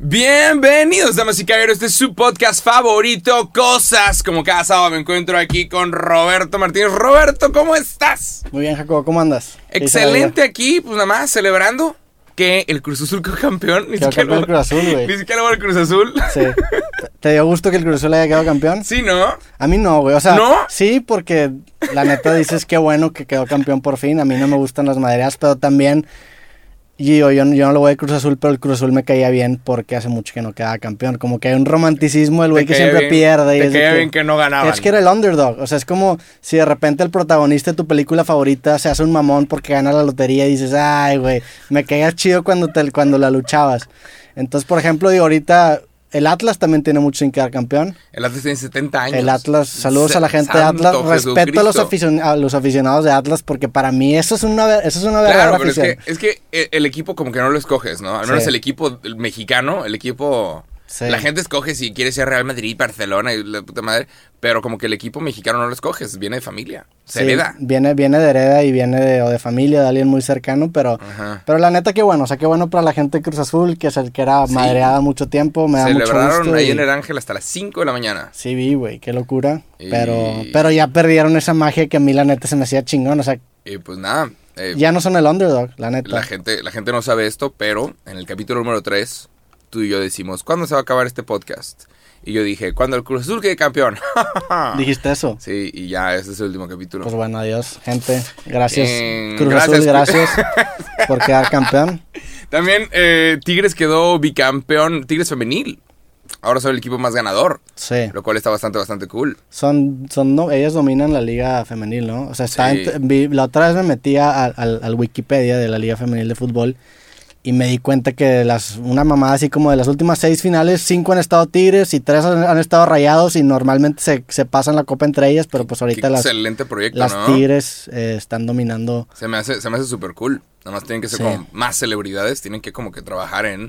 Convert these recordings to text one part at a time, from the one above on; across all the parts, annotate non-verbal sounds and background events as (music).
Bienvenidos, damas y caballeros, este es su podcast favorito, Cosas. Como cada sábado me encuentro aquí con Roberto Martínez. Roberto, ¿cómo estás? Muy bien, Jacobo, ¿cómo andas? Excelente aquí, pues nada más celebrando que el Cruz Azul quedó campeón. Ni quedó siquiera campeón el Cruz Azul, güey. Ni siquiera lo el Cruz Azul. Sí. (laughs) ¿Te dio gusto que el Cruz Azul haya quedado campeón? Sí, ¿no? A mí no, güey. O sea, ¿No? sí, porque la neta dices que bueno que quedó campeón por fin. A mí no me gustan las maderas, pero también y yo, yo, no lo voy a Cruz Azul, pero el Cruz Azul me caía bien porque hace mucho que no quedaba campeón. Como que hay un romanticismo el güey que siempre pierde. Y te caía bien que no ganaba. Es que era el underdog. O sea, es como si de repente el protagonista de tu película favorita se hace un mamón porque gana la lotería y dices, ay, güey, me caías chido cuando, te, cuando la luchabas. Entonces, por ejemplo, digo, ahorita el Atlas también tiene mucho sin quedar campeón. El Atlas tiene 70 años. El Atlas, saludos a la gente de Atlas. Respeto a los, a los, aficionados de Atlas porque para mí eso es una, eso es una verdadera claro, pero Es que, el equipo como que no lo escoges, ¿no? Al menos el equipo mexicano, el equipo la gente escoge si quiere ser Real Madrid, Barcelona y la puta madre, pero como que el equipo mexicano no lo escoges, viene de familia, se hereda. Viene, viene de hereda y viene de, o de familia, de alguien muy cercano, pero, pero la neta que bueno, o sea, qué bueno para la gente de Cruz Azul, que es el que era madreada mucho tiempo, me da Celebraron mucho ahí en el Ángel hasta las 5 de la mañana. Sí, vi, güey, qué locura, pero, pero ya perdieron esa magia que a mí la neta se me hacía chingón, o sea. Y pues nada. Eh, ya no son el underdog, la neta. La gente, la gente no sabe esto, pero en el capítulo número 3 tú y yo decimos, ¿cuándo se va a acabar este podcast? Y yo dije, ¿cuándo el Cruz Azul quede campeón? (laughs) ¿Dijiste eso? Sí, y ya, este es el último capítulo. Pues bueno, adiós, gente. Gracias. Cruz Azul, gracias (laughs) por quedar campeón. También eh, Tigres quedó bicampeón, Tigres femenil. Ahora son el equipo más ganador. Sí. Lo cual está bastante, bastante cool. Son, son no, ellas dominan la liga femenil, ¿no? O sea, está la otra vez me metía al, al Wikipedia de la liga femenil de fútbol y me di cuenta que las, una mamada así como de las últimas seis finales, cinco han estado Tigres y tres han, estado rayados y normalmente se, se, pasan la copa entre ellas, pero pues ahorita las, excelente proyecto, las Tigres eh, están dominando. Se me hace, se me hace súper cool. Nada más tienen que ser como más celebridades, tienen que como que trabajar en,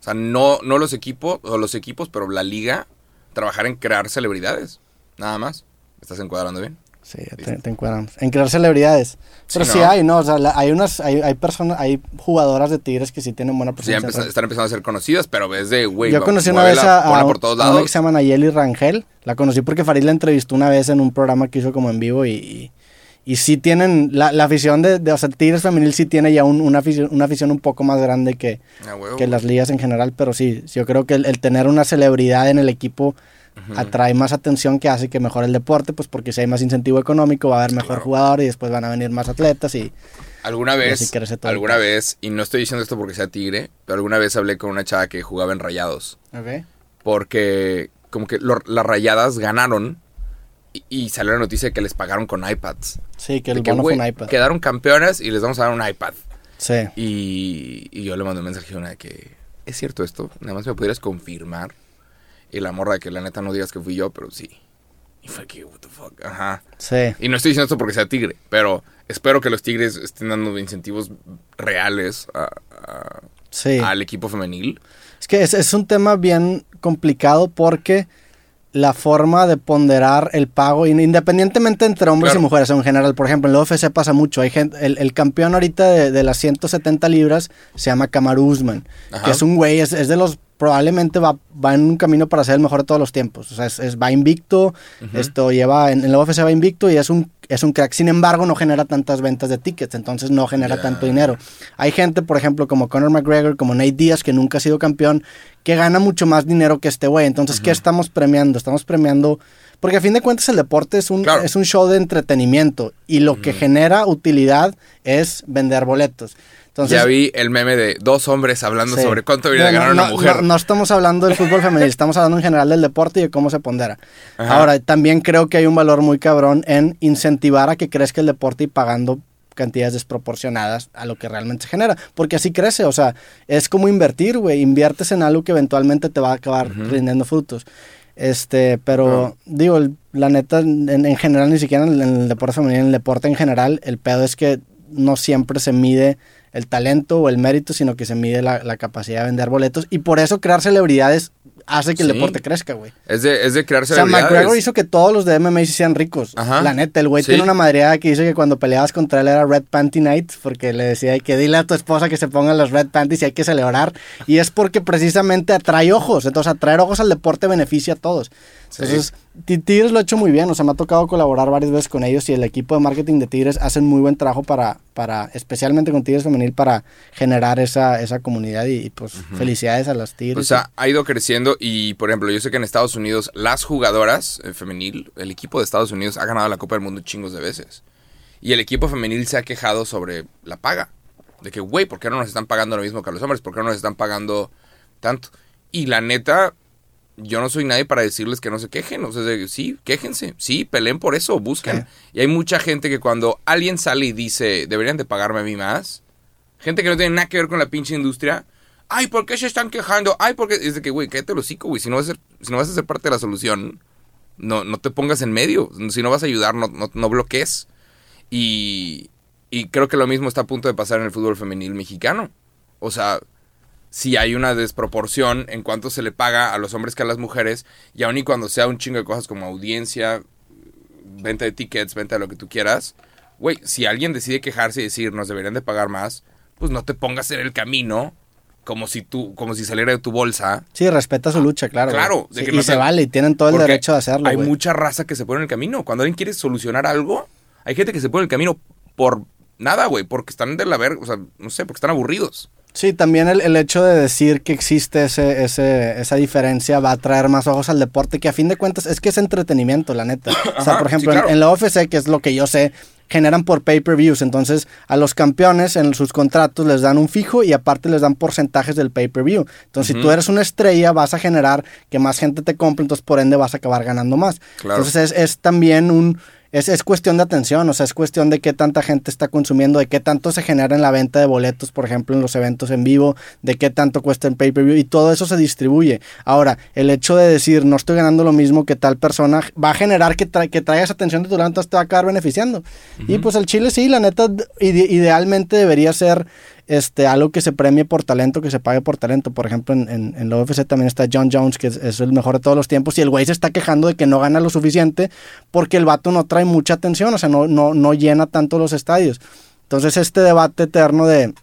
o sea, no, no los equipos, o los equipos, pero la liga, trabajar en crear celebridades. Nada más. ¿Estás encuadrando bien? Sí, te, te encuadran. En crear celebridades. Pero sí, hay, ¿no? O sea, hay unas, hay, hay personas, hay jugadoras de Tigres que sí tienen buena presencia. Sí, están empezando a ser conocidas, pero ves de, güey, Yo conocí una vez a, a, una que se llama Nayeli Rangel. La conocí porque Farid la entrevistó una vez en un programa que hizo como en vivo y, y, sí tienen, la, la afición de, de, o sea, Tigres femenil sí tiene ya un, una, afición, una afición un poco más grande que, ah, que las ligas en general, pero sí, yo creo que el tener una celebridad en el equipo atrae más atención que hace que mejore el deporte, pues porque si hay más incentivo económico va a haber mejor jugador y después van a venir más atletas y... Alguna vez, alguna vez, y no estoy diciendo esto porque sea tigre, pero alguna vez hablé con una chava que jugaba en Rayados. Ok. Porque como que las Rayadas ganaron y, salió la noticia de que les pagaron con iPads. Sí, que el bono fue un iPad. Quedaron campeones y les vamos a dar un iPad. Sí. Y, y yo le mandé un mensaje a una de que, ¿es cierto esto? Nada más me pudieras confirmar. Y la morra de que la neta no digas que fui yo, pero sí. Y fue que, what the fuck, ajá. Sí. Y no estoy diciendo esto porque sea tigre, pero espero que los tigres estén dando incentivos reales a, al equipo femenil. Es que es, es, un tema bien complicado porque la forma de ponderar el pago, independientemente entre hombres y mujeres en general, por ejemplo, en la UFC pasa mucho. Hay gente, el, campeón ahorita de, las 170 libras se llama Kamaru Usman, que es un güey, es, es de los probablemente va, va en un camino para ser el mejor de todos los tiempos. O sea, es, va invicto, esto lleva, en, el la UFC va invicto y es un, es un crack. Sin embargo, no genera tantas ventas de tickets, entonces no genera tanto dinero. Hay gente, por ejemplo, como Conor McGregor, como Nate Diaz, que nunca ha sido campeón, que gana mucho más dinero que este güey. Entonces, ¿qué estamos premiando? Estamos premiando... Porque a fin de cuentas el deporte es un, es un show de entretenimiento y lo que genera utilidad es vender boletos ya vi el meme de dos hombres hablando sobre cuánto debería ganar una mujer. No, estamos hablando del fútbol femenil, estamos hablando en general del deporte y de cómo se pondera. Ahora, también creo que hay un valor muy cabrón en incentivar a que crezca el deporte y pagando cantidades desproporcionadas a lo que realmente se genera, porque así crece, o sea, es como invertir, güey, inviertes en algo que eventualmente te va a acabar rindiendo frutos. Este, pero digo, la neta, en, general, ni siquiera en el deporte femenil, en el deporte en general, el pedo es que no siempre se mide el talento o el mérito, sino que se mide la, capacidad de vender boletos. Y por eso crear celebridades hace que el deporte crezca, güey. Es de, es de crearse O sea, McGregor hizo que todos los de MMA se hicieran ricos. Ajá. La neta, el güey tiene una madreada que dice que cuando peleabas contra él era Red Panty Night, porque le decía que dile a tu esposa que se pongan los Red Panties y hay que celebrar. Y es porque precisamente atrae ojos. Entonces, atraer ojos al deporte beneficia a todos. Entonces, Tigres lo ha hecho muy bien, o sea, me ha tocado colaborar varias veces con ellos y el equipo de marketing de Tigres hacen muy buen trabajo para, para especialmente con Tigres Femenil, para generar esa, esa comunidad y, pues felicidades a las Tigres. O sea, ha ido creciendo y, por ejemplo, yo sé que en Estados Unidos las jugadoras eh, femenil, el equipo de Estados Unidos ha ganado la Copa del Mundo chingos de veces. Y el equipo femenil se ha quejado sobre la paga. De que, güey, ¿por qué no nos están pagando lo mismo que a los hombres? ¿Por qué no nos están pagando tanto? Y la neta, yo no soy nadie para decirles que no se quejen. O sea, sí, quéjense. Sí, peleen por eso, busquen. Y hay mucha gente que cuando alguien sale y dice, deberían de pagarme a mí más, gente que no tiene nada que ver con la pinche industria, ay, ¿por qué se están quejando? Ay, porque es de que, güey, cállate el hocico, güey. Si no vas a ser, si no vas a ser parte de la solución, no, no te pongas en medio. Si no vas a ayudar, no, no, no bloquees. Y, y creo que lo mismo está a punto de pasar en el fútbol femenil mexicano. O sea, si hay una desproporción en cuanto se le paga a los hombres que a las mujeres, y aun y cuando sea un chingo de cosas como audiencia, venta de tickets, venta de lo que tú quieras, güey, si alguien decide quejarse y decir nos deberían de pagar más, pues no te pongas en el camino como si tú, como si saliera de tu bolsa. Sí, respeta su lucha, claro. Claro, de que y se vale, y tienen todo el derecho de hacerlo. Hay mucha raza que se pone en el camino. Cuando alguien quiere solucionar algo, hay gente que se pone en el camino por nada, güey, porque están de la verga, o sea, no sé, porque están aburridos. Sí, también el, hecho de decir que existe ese, ese, esa diferencia va a traer más ojos al deporte, que a fin de cuentas es que es entretenimiento, la neta. (clears throat) o sea, por ejemplo, en, la OFC, que es lo que yo sé, generan por pay-per-views. Entonces, a los campeones en sus contratos les dan un fijo y aparte les dan porcentajes del pay-per-view. Entonces, si tú eres una estrella, vas a generar que más gente te compre, entonces por ende vas a acabar ganando más. Entonces, es, es también un es, es, cuestión de atención, o sea, es cuestión de qué tanta gente está consumiendo, de qué tanto se genera en la venta de boletos, por ejemplo, en los eventos en vivo, de qué tanto cuesta el pay-per-view y todo eso se distribuye. Ahora, el hecho de decir no estoy ganando lo mismo que tal persona va a generar que, que traigas atención de tu lado, entonces te va a acabar beneficiando. Y pues el Chile sí, la neta, idealmente debería ser este, algo que se premie por talento, que se pague por talento. Por ejemplo, en, en, la UFC también está John Jones, que es, el mejor de todos los tiempos, y el güey se está quejando de que no gana lo suficiente porque el vato no trae mucha atención, o sea, no, no, no llena tanto los estadios. Entonces, este debate eterno de,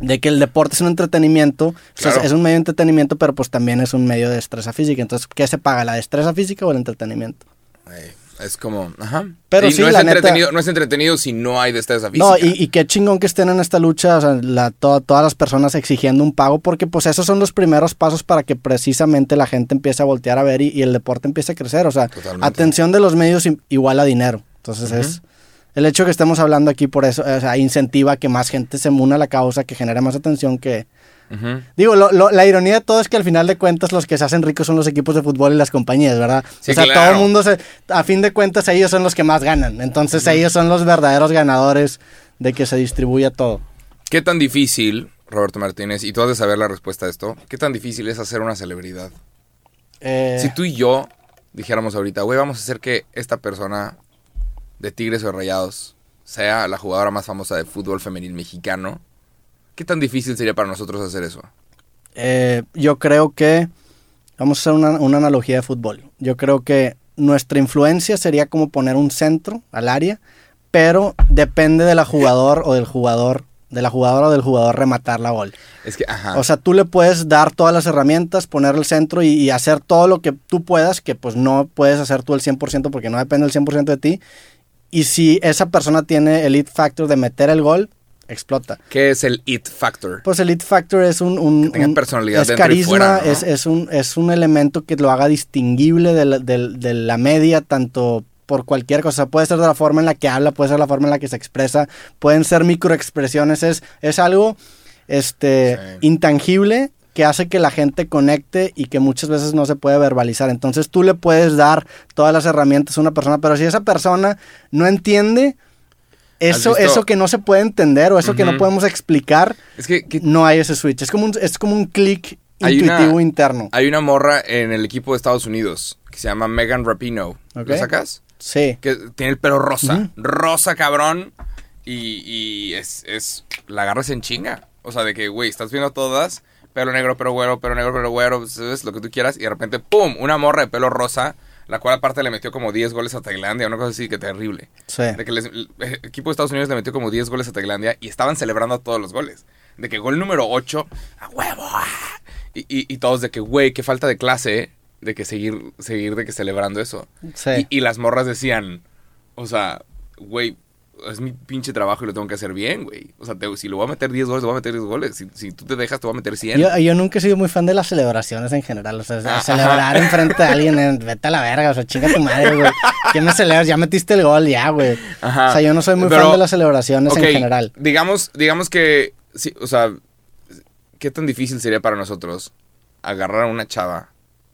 de que el deporte es un entretenimiento, es un medio de entretenimiento, pero pues también es un medio de destreza física. Entonces, ¿qué se paga, la destreza física o el entretenimiento? Es como, ajá. Pero sí, no, es entretenido, no es entretenido si no hay destreza física. No, y, qué chingón que estén en esta lucha, o sea, la, todas las personas exigiendo un pago, porque pues esos son los primeros pasos para que precisamente la gente empiece a voltear a ver y, el deporte empiece a crecer. O sea, atención de los medios igual a dinero. Entonces es el hecho que estemos hablando aquí por eso, o sea, incentiva que más gente se una a la causa, que genere más atención, que, Digo, la ironía de todo es que al final de cuentas los que se hacen ricos son los equipos de fútbol y las compañías, ¿verdad? o sea, todo el mundo, se, a fin de cuentas, ellos son los que más ganan. Entonces, ellos son los verdaderos ganadores de que se distribuya todo. ¿Qué tan difícil, Roberto Martínez, y tú has de saber la respuesta a esto, qué tan difícil es hacer una celebridad? Eh, si tú y yo dijéramos ahorita, güey, vamos a hacer que esta persona de Tigres o Rayados sea la jugadora más famosa de fútbol femenil mexicano, ¿Qué tan difícil sería para nosotros hacer eso? Eh, yo creo que, vamos a hacer una, una, analogía de fútbol. Yo creo que nuestra influencia sería como poner un centro al área, pero depende de la jugador o del jugador, de la jugadora o del jugador rematar la gol. Es que, ajá. O sea, tú le puedes dar todas las herramientas, poner el centro y, y hacer todo lo que tú puedas, que pues no puedes hacer tú el 100% porque no depende el 100% de ti. Y si esa persona tiene el hit factor de meter el gol, explota. ¿Qué es el it factor? Pues el it factor es un... un, personalidad es carisma, es, es, un, es un elemento que lo haga distinguible de la, de, la media, tanto por cualquier cosa. Puede ser de la forma en la que habla, puede ser la forma en la que se expresa, pueden ser microexpresiones. Es, es algo este, intangible que hace que la gente conecte y que muchas veces no se puede verbalizar. Entonces tú le puedes dar todas las herramientas a una persona, pero si esa persona no entiende, eso, eso que no se puede entender o eso que no podemos explicar, es que, no hay ese switch. Es como un, es como un clic intuitivo interno. Hay una morra en el equipo de Estados Unidos que se llama Megan Rapino. ¿Lo sacas? Sí. Que tiene el pelo rosa. Rosa, cabrón. Y, y es, es, La agarras en chinga. O sea, de que, güey, estás viendo todas, pelo negro, pelo güero, pelo negro, pelo güero, ¿sabes? Lo que tú quieras. Y de repente, ¡pum! Una morra de pelo rosa, la cual aparte le metió como 10 goles a Tailandia, una cosa así que terrible. Sí. De que el equipo de Estados Unidos le metió como 10 goles a Tailandia y estaban celebrando todos los goles. De que gol número 8, a huevo. Ah. Y, y, todos de que, güey, qué falta de clase, ¿eh? De que seguir, seguir de que celebrando eso. Sí. Y, y las morras decían, o sea, güey, es mi pinche trabajo y lo tengo que hacer bien, güey. O sea, si lo voy a meter 10 goles, lo voy a meter 10 goles. Si, tú te dejas, te voy a meter 100. Yo, yo, nunca he sido muy fan de las celebraciones en general. O sea, ah, celebrar enfrente de alguien, vete a la verga. O sea, chinga tu madre, güey. (laughs) ¿Qué me celebras? Ya metiste el gol, ya, güey. O sea, yo no soy muy fan de las celebraciones en general. Digamos, digamos que, sí, o sea, ¿qué tan difícil sería para nosotros agarrar a una chava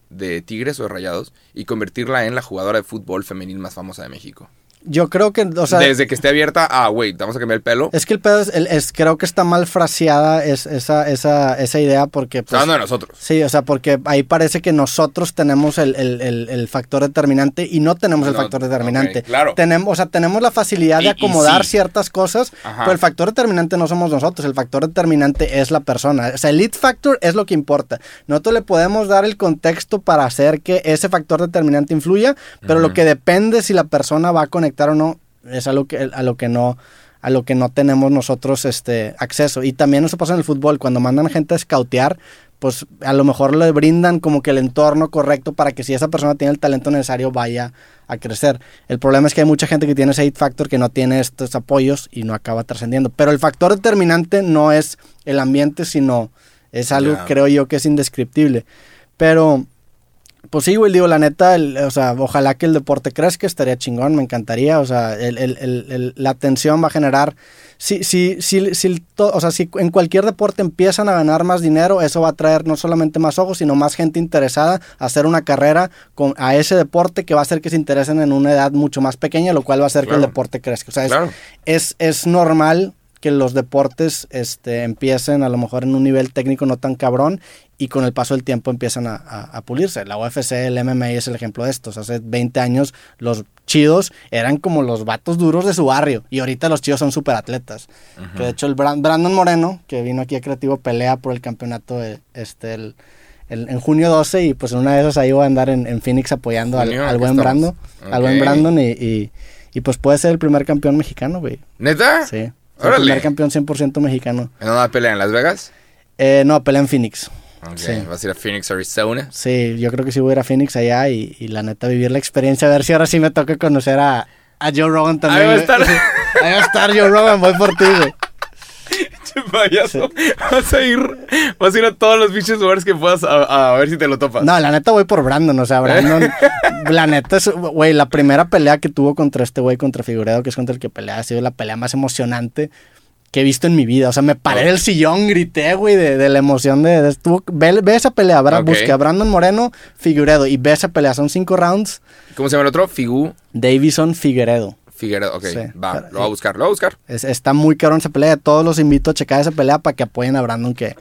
de Tigres o de Rayados y convertirla en la jugadora de fútbol femenil más famosa de México? Yo creo que, o sea... Desde que esté abierta, ah, güey, vamos a cambiar el pelo. Es que el pedo es, creo que está mal fraseada es, esa, esa, esa idea porque... Pues, hablando de nosotros. Sí, o sea, porque ahí parece que nosotros tenemos el, el, el, factor determinante y no tenemos el factor determinante. claro. Tenemos, o sea, tenemos la facilidad de acomodar ciertas cosas, pero el factor determinante no somos nosotros, el factor determinante es la persona. O sea, el lead factor es lo que importa. Nosotros le podemos dar el contexto para hacer que ese factor determinante influya, pero lo que depende si la persona va a conectar o no, es algo que, a lo que no a lo que no tenemos nosotros este acceso. Y también eso pasa en el fútbol, cuando mandan gente a scoutear, pues a lo mejor le brindan como que el entorno correcto para que si esa persona tiene el talento necesario vaya a crecer. El problema es que hay mucha gente que tiene ese hit factor que no tiene estos apoyos y no acaba trascendiendo. Pero el factor determinante no es el ambiente, sino es algo, creo yo, que es indescriptible. Pero pues sí, güey, digo, la neta, o sea, ojalá que el deporte crezca, estaría chingón, me encantaría, o sea, el, la atención va a generar, si, si, si, si, o sea, si en cualquier deporte empiezan a ganar más dinero, eso va a traer no solamente más ojos, sino más gente interesada a hacer una carrera con, a ese deporte que va a hacer que se interesen en una edad mucho más pequeña, lo cual va a hacer que el deporte crezca. O sea, es, es, es normal que los deportes este, empiecen a lo mejor en un nivel técnico no tan cabrón y con el paso del tiempo empiezan a, pulirse. La UFC, el MMA es el ejemplo de estos. Hace 20 años los chidos eran como los vatos duros de su barrio y ahorita los chidos son super atletas. Que de hecho el Brandon Moreno, que vino aquí a Creativo, pelea por el campeonato este, el, en junio 12 y pues en una de esas ahí voy a andar en, Phoenix apoyando al, buen Brandon, al buen Brandon y, y, pues puede ser el primer campeón mexicano, güey. ¿Neta? Sí. El primer campeón 100% mexicano. ¿En dónde pelea? ¿En Las Vegas? Eh, no, pelea en Phoenix. Sí. ¿Vas a ir a Phoenix, Arizona? Sí, yo creo que sí voy a ir a Phoenix allá y, la neta vivir la experiencia, a ver si ahora sí me toca conocer a, a Joe Rogan también. Ahí va a estar. (laughs) Ahí va a estar Joe Rogan, voy por ti, güey. Payaso. Vas a ir, vas a ir a todos los bichos lugares que puedas a, ver si te lo topas. No, la neta voy por Brandon, o sea, Brandon, (laughs) la neta es, güey, la primera pelea que tuvo contra este güey, contra Figueredo, que es contra el que pelea, ha sido la pelea más emocionante que he visto en mi vida. O sea, me paré del sillón, grité, güey, de, la emoción de... estuvo, ve, esa pelea, ¿verdad? Busque a Brandon Moreno, Figueredo, y ve esa pelea, son cinco rounds. ¿Cómo se llama el otro? Figu. Davison Figueredo. Figueredo, ok, va, lo voy a buscar, lo voy a buscar. está muy caro esa pelea, todos los invito a checar esa pelea para que apoyen a Brandon, que,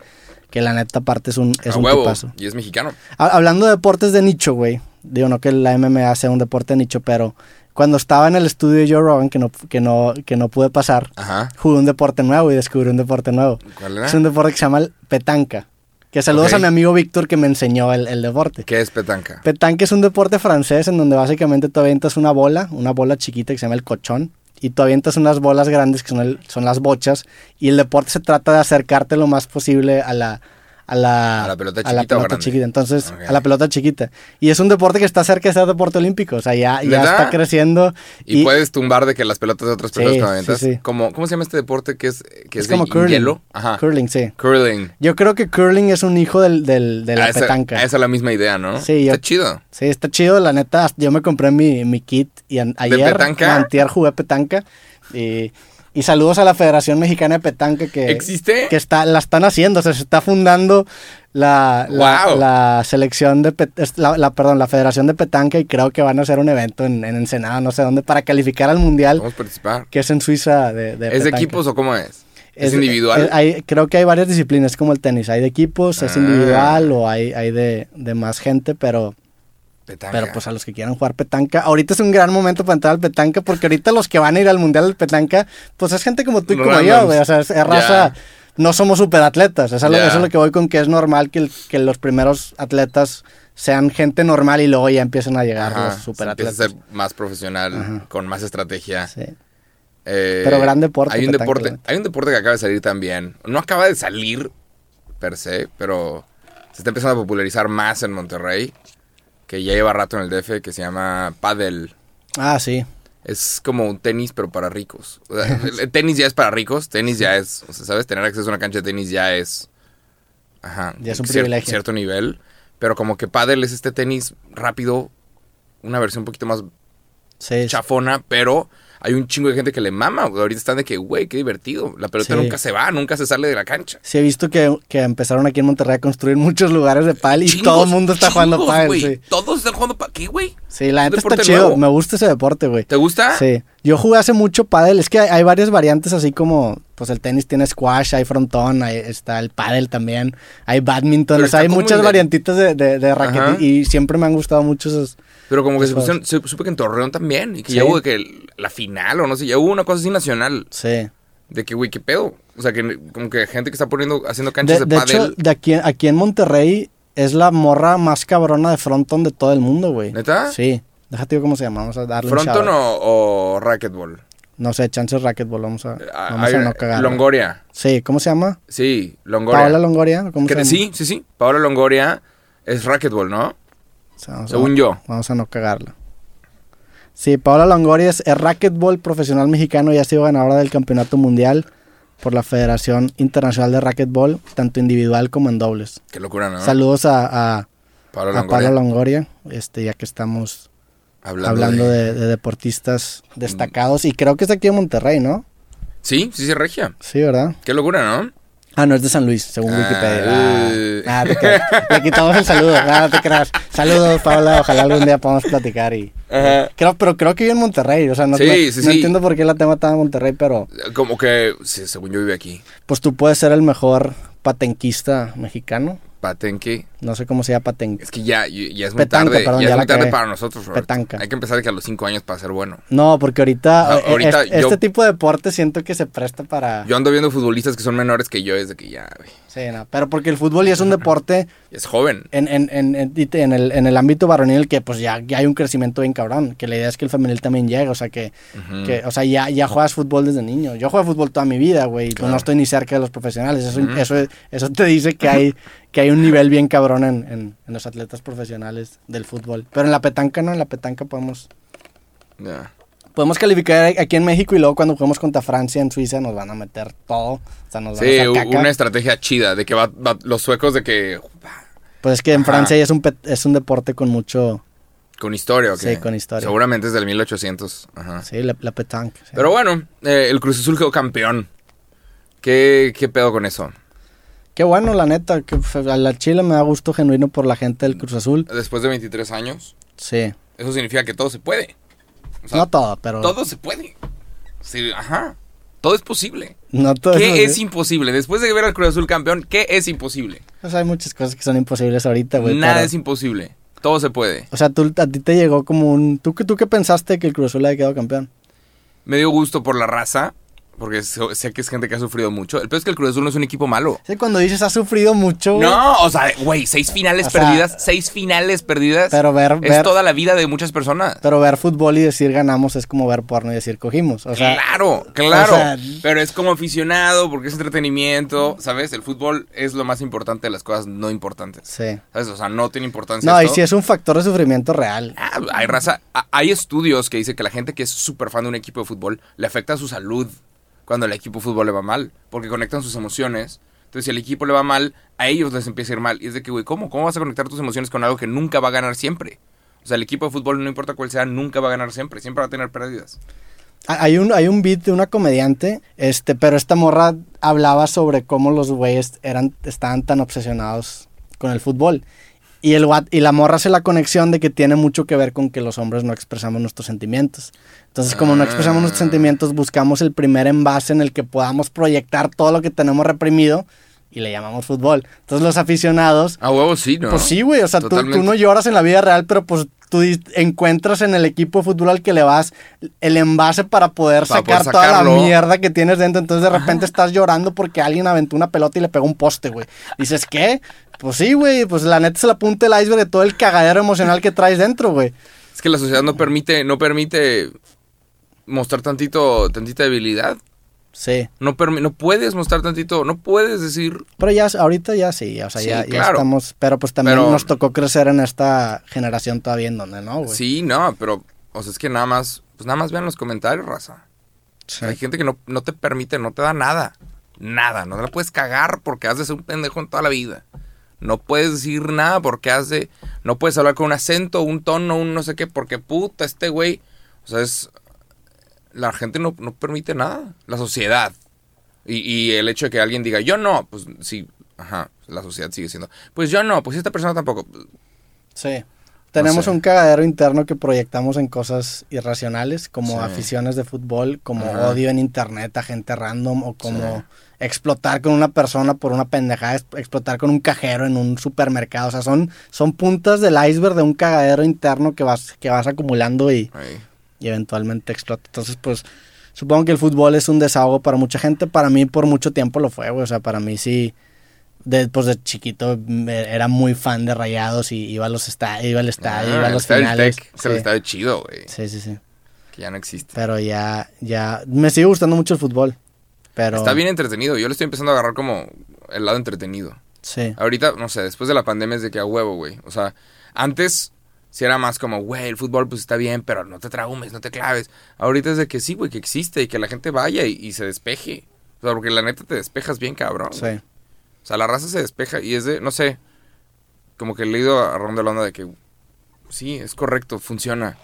que la neta aparte es un, es un huevo, Y es mexicano. hablando de deportes de nicho, güey, digo, no que la MMA sea un deporte de nicho, pero cuando estaba en el estudio de Joe Rogan, que no, que no, que no pude pasar, jugué un deporte nuevo y descubrí un deporte nuevo. ¿Cuál era? Es un deporte que se llama el petanca. Que saludos a mi amigo Víctor que me enseñó el, deporte. ¿Qué es petanca? Petanca es un deporte francés en donde básicamente tú avientas una bola, una bola chiquita que se llama el cochón, y tú avientas unas bolas grandes que son, son las bochas, y el deporte se trata de acercarte lo más posible a la, a la, pelota chiquita. chiquita. Entonces, a la pelota chiquita. Y es un deporte que está cerca de ser deporte olímpico. O sea, ya, ya está creciendo. Y, puedes tumbar de que las pelotas de otras personas sí, ¿Cómo, se llama este deporte que es, que es, como curling. Curling, sí. Curling. Yo creo que curling es un hijo del, del de la petanca. Esa es la misma idea, ¿no? Sí. Está chido. Sí, está chido. La neta, yo me compré mi, mi kit y ayer, petanca? antier jugué petanca. Y y saludos a la Federación Mexicana de Petanca que... ¿Existe? Que está, la están haciendo, o sea, se está fundando la, la, selección de... La, perdón, la Federación de Petanca y creo que van a hacer un evento en, en Ensenada, no sé dónde, para calificar al Mundial. Vamos a participar. Que es en Suiza de, ¿Es de equipos o cómo es? ¿Es, individual? hay, creo que hay varias disciplinas, como el tenis. Hay de equipos, es ah. individual o hay, hay de, de más gente, pero pero pues a los que quieran jugar petanca, ahorita es un gran momento para entrar al petanca, porque ahorita los que van a ir al mundial del petanca, pues es gente como tú y como yo, güey. O sea, es, raza, no somos superatletas. Eso, es lo que voy con que es normal que, que los primeros atletas sean gente normal y luego ya empiecen a llegar los superatletas. a ser más profesional, con más estrategia. Sí. Eh, Pero gran deporte. Hay un deporte, hay un deporte que acaba de salir también. No acaba de salir per se, pero se está empezando a popularizar más en Monterrey, que ya lleva rato en el DF, que se llama paddle. Ah, sí. Es como un tenis, pero para ricos. (laughs) el tenis ya es para ricos, tenis ya es, o sea, ¿sabes? Tener acceso a una cancha de tenis ya es... Ajá. Ya es un privilegio. Cierto nivel. Pero como que paddle es este tenis rápido, una versión un poquito más chafona, pero hay un chingo de gente que le mama. Ahorita están de que, güey, qué divertido. La pelota nunca se va, nunca se sale de la cancha. Sí, he visto que, empezaron aquí en Monterrey a construir muchos lugares de pal y todo el mundo está jugando pal. Sí. Todos están jugando pal. ¿Qué, güey? Sí, la gente está chido. Me gusta ese deporte, güey. ¿Te gusta? Sí. Yo jugué hace mucho pádel. Es que hay, varias variantes así como, pues el tenis tiene squash, hay frontón, ahí está el pádel también, hay badminton. O sea, hay muchas variantitas de, de, de y siempre me han gustado mucho esos pero como que se pusieron, supe que en Torreón también. Y que ya hubo que la final o no sé, ya hubo una cosa así nacional. Sí. De que, güey, qué pedo. O sea, que como que gente que está poniendo, haciendo canchas de, de, de Hecho, de aquí, aquí en Monterrey es la morra más cabrona de fronton de todo el mundo, güey. ¿Neta? Sí. Déjate cómo se llama, vamos a darle ¿Fronton o, o, racquetball? No sé, chances racquetball, vamos a, eh, vamos a no cagar. Longoria. Sí, ¿cómo se llama? Sí, Longoria. Paola Longoria, ¿cómo se llama? Sí, sí, sí. Paola Longoria es racquetball, ¿no? Según yo. Vamos a no cagarla. Sí, Paola Longoria es racquetball profesional mexicano y ha sido ganadora del campeonato mundial por la Federación Internacional de Racquetball, tanto individual como en dobles. Qué locura, ¿no? Saludos a, a, Paola, Longoria. este, ya que estamos hablando, de... deportistas destacados. Y creo que es aquí en Monterrey, ¿no? Sí, sí, sí, regia. Sí, ¿verdad? Qué locura, ¿no? Ah, no, es de San Luis, según ah, Wikipedia. Ah, te Le (laughs) quitamos el saludo. Nada, te creas. Saludos, Paola. Ojalá algún día podamos platicar y... Creo, pero creo que vive en Monterrey. O sea, no, entiendo por qué la tema está en Monterrey, pero... Como que, según yo vive aquí. Pues tú puedes ser el mejor patenquista mexicano. Patenque. No sé cómo se llama patenque. Es que ya, ya es muy tarde. ya, es muy tarde para nosotros, Petanca. Hay que empezar que a los cinco años para ser bueno. No, porque ahorita, ahorita este tipo de deporte siento que se presta para... Yo ando viendo futbolistas que son menores que yo desde que ya, güey. Sí, no, pero porque el fútbol ya es un deporte... (laughs) es joven. En, en, en, en, el, en el ámbito varonil que pues ya, ya hay un crecimiento bien cabrón. Que la idea es que el femenil también llegue. O sea, que, que o sea ya, ya juegas fútbol desde niño. Yo juego fútbol toda mi vida, güey. Pues no estoy ni cerca de los profesionales. Eso, eso, eso te dice que hay, que hay un nivel bien cabrón en, los atletas profesionales del fútbol. Pero en la petanca no, en la petanca podemos... Ya podemos calificar aquí en México y luego cuando juguemos contra Francia en Suiza nos van a meter todo. O sea, nos sí, una estrategia chida de que va, los suecos de que... Pues es que en Francia es un, es un deporte con mucho... ¿Con historia o Sí, con historia. Seguramente es del 1800. Ajá. Sí, la, la petanque. Pero bueno, eh, el Cruz Azul quedó campeón. ¿Qué, ¿Qué pedo con eso? Qué bueno, la neta. Que a la Chile me da gusto genuino por la gente del Cruz Azul. Después de 23 años. Sí. Eso significa que todo se puede no todo, pero. Todo se puede. Sí, ajá. Todo es posible. No todo ¿Qué es, imposible? Después de ver al Cruz Azul campeón, ¿qué es imposible? Pues hay muchas cosas que son imposibles ahorita, güey. Nada es imposible. Todo se puede. O sea, tú, a ti te llegó como un. ¿Tú, ¿Tú qué pensaste que el Cruz Azul había quedado campeón? Me dio gusto por la raza porque sé que es gente que ha sufrido mucho. El peor es que el Cruz Azul no es un equipo malo. Sí, cuando dices ha sufrido mucho. No, o sea, güey, seis finales perdidas, seis finales perdidas. Pero ver, Es toda la vida de muchas personas. Pero ver fútbol y decir ganamos es como ver porno y decir cogimos. O sea, claro, claro. pero es como aficionado porque es entretenimiento, ¿sabes? El fútbol es lo más importante de las cosas no importantes. Sí. ¿Sabes? O sea, no tiene importancia. No, y si es un factor de sufrimiento real. Ah, hay raza. Hay estudios que dicen que la gente que es súper fan de un equipo de fútbol le afecta a su salud cuando el equipo fútbol le va mal, porque conectan sus emociones. Entonces, si al equipo le va mal, a ellos les empieza a ir mal. Y es de que, güey, ¿cómo? ¿Cómo vas a conectar tus emociones con algo que nunca va a ganar siempre? O sea, el equipo de fútbol, no importa cuál sea, nunca va a ganar siempre. Siempre va a tener pérdidas. Hay un, hay un beat de una comediante, este, pero esta morra hablaba sobre cómo los güeyes eran, estaban tan obsesionados con el fútbol. Y, el, y la morra hace la conexión de que tiene mucho que ver con que los hombres no expresamos nuestros sentimientos. Entonces, como no expresamos nuestros sentimientos, buscamos el primer envase en el que podamos proyectar todo lo que tenemos reprimido y le llamamos fútbol. Entonces los aficionados... A huevo sí, ¿no? Pues sí, güey. O sea, tú, no lloras en la vida real, pero pues tú encuentras en el equipo de fútbol al que le vas el envase para poder sacar toda la mierda que tienes dentro. Entonces de repente estás llorando porque alguien aventó una pelota y le pegó un poste, güey. Dices, ¿qué? Pues sí, güey, pues la neta se la punta el iceberg de todo el cagadero emocional que traes dentro, güey. Es que la sociedad no permite, no permite mostrar tantito, tantita debilidad. Sí. No, no puedes mostrar tantito, no puedes decir... Pero ya, ahorita ya sí, o sea, ya, estamos... Pero pues también nos tocó crecer en esta generación todavía en donde, ¿no, güey? Sí, no, pero, o sea, es que nada más, pues nada más vean los comentarios, raza. Hay gente que no, no, te permite, no te da nada. Nada, no te la puedes cagar porque has de ser un pendejo en toda la vida. No puedes decir nada porque has de... No puedes hablar con un acento, un tono, un no sé qué, porque puta, este güey... O sea, es la gente no, permite nada, la sociedad. Y, el hecho de que alguien diga, yo no, pues sí, ajá, la sociedad sigue siendo, pues yo no, pues esta persona tampoco. Sí. Tenemos un cagadero interno que proyectamos en cosas irracionales, como aficiones de fútbol, como odio en internet a gente random, o como explotar con una persona por una pendejada, explotar con un cajero en un supermercado. O sea, son, son puntas del iceberg de un cagadero interno que vas, que vas acumulando y y eventualmente explota. Entonces, pues supongo que el fútbol es un desahogo para mucha gente. Para mí por mucho tiempo lo fue, güey. O sea, para mí sí, de, pues de chiquito era muy fan de Rayados y iba a los estadios, iba al estadio, iba a los finales. Se le estaba chido, güey. Sí, sí, sí. Que ya no existe. Pero ya, ya, me sigue gustando mucho el fútbol. Pero... Está bien entretenido. Yo le estoy empezando a agarrar como el lado entretenido. Sí. Ahorita, no sé, después de la pandemia es de que a huevo, güey. O sea, antes si era más como, güey, el fútbol pues está bien, pero no te traumes, no te claves. Ahorita es de que sí, güey, que existe y que la gente vaya y, se despeje. O sea, porque la neta te despejas bien, cabrón. Sí. O sea, la raza se despeja y es de, no sé, como que he leído a Ron de la onda de que sí, es correcto, funciona.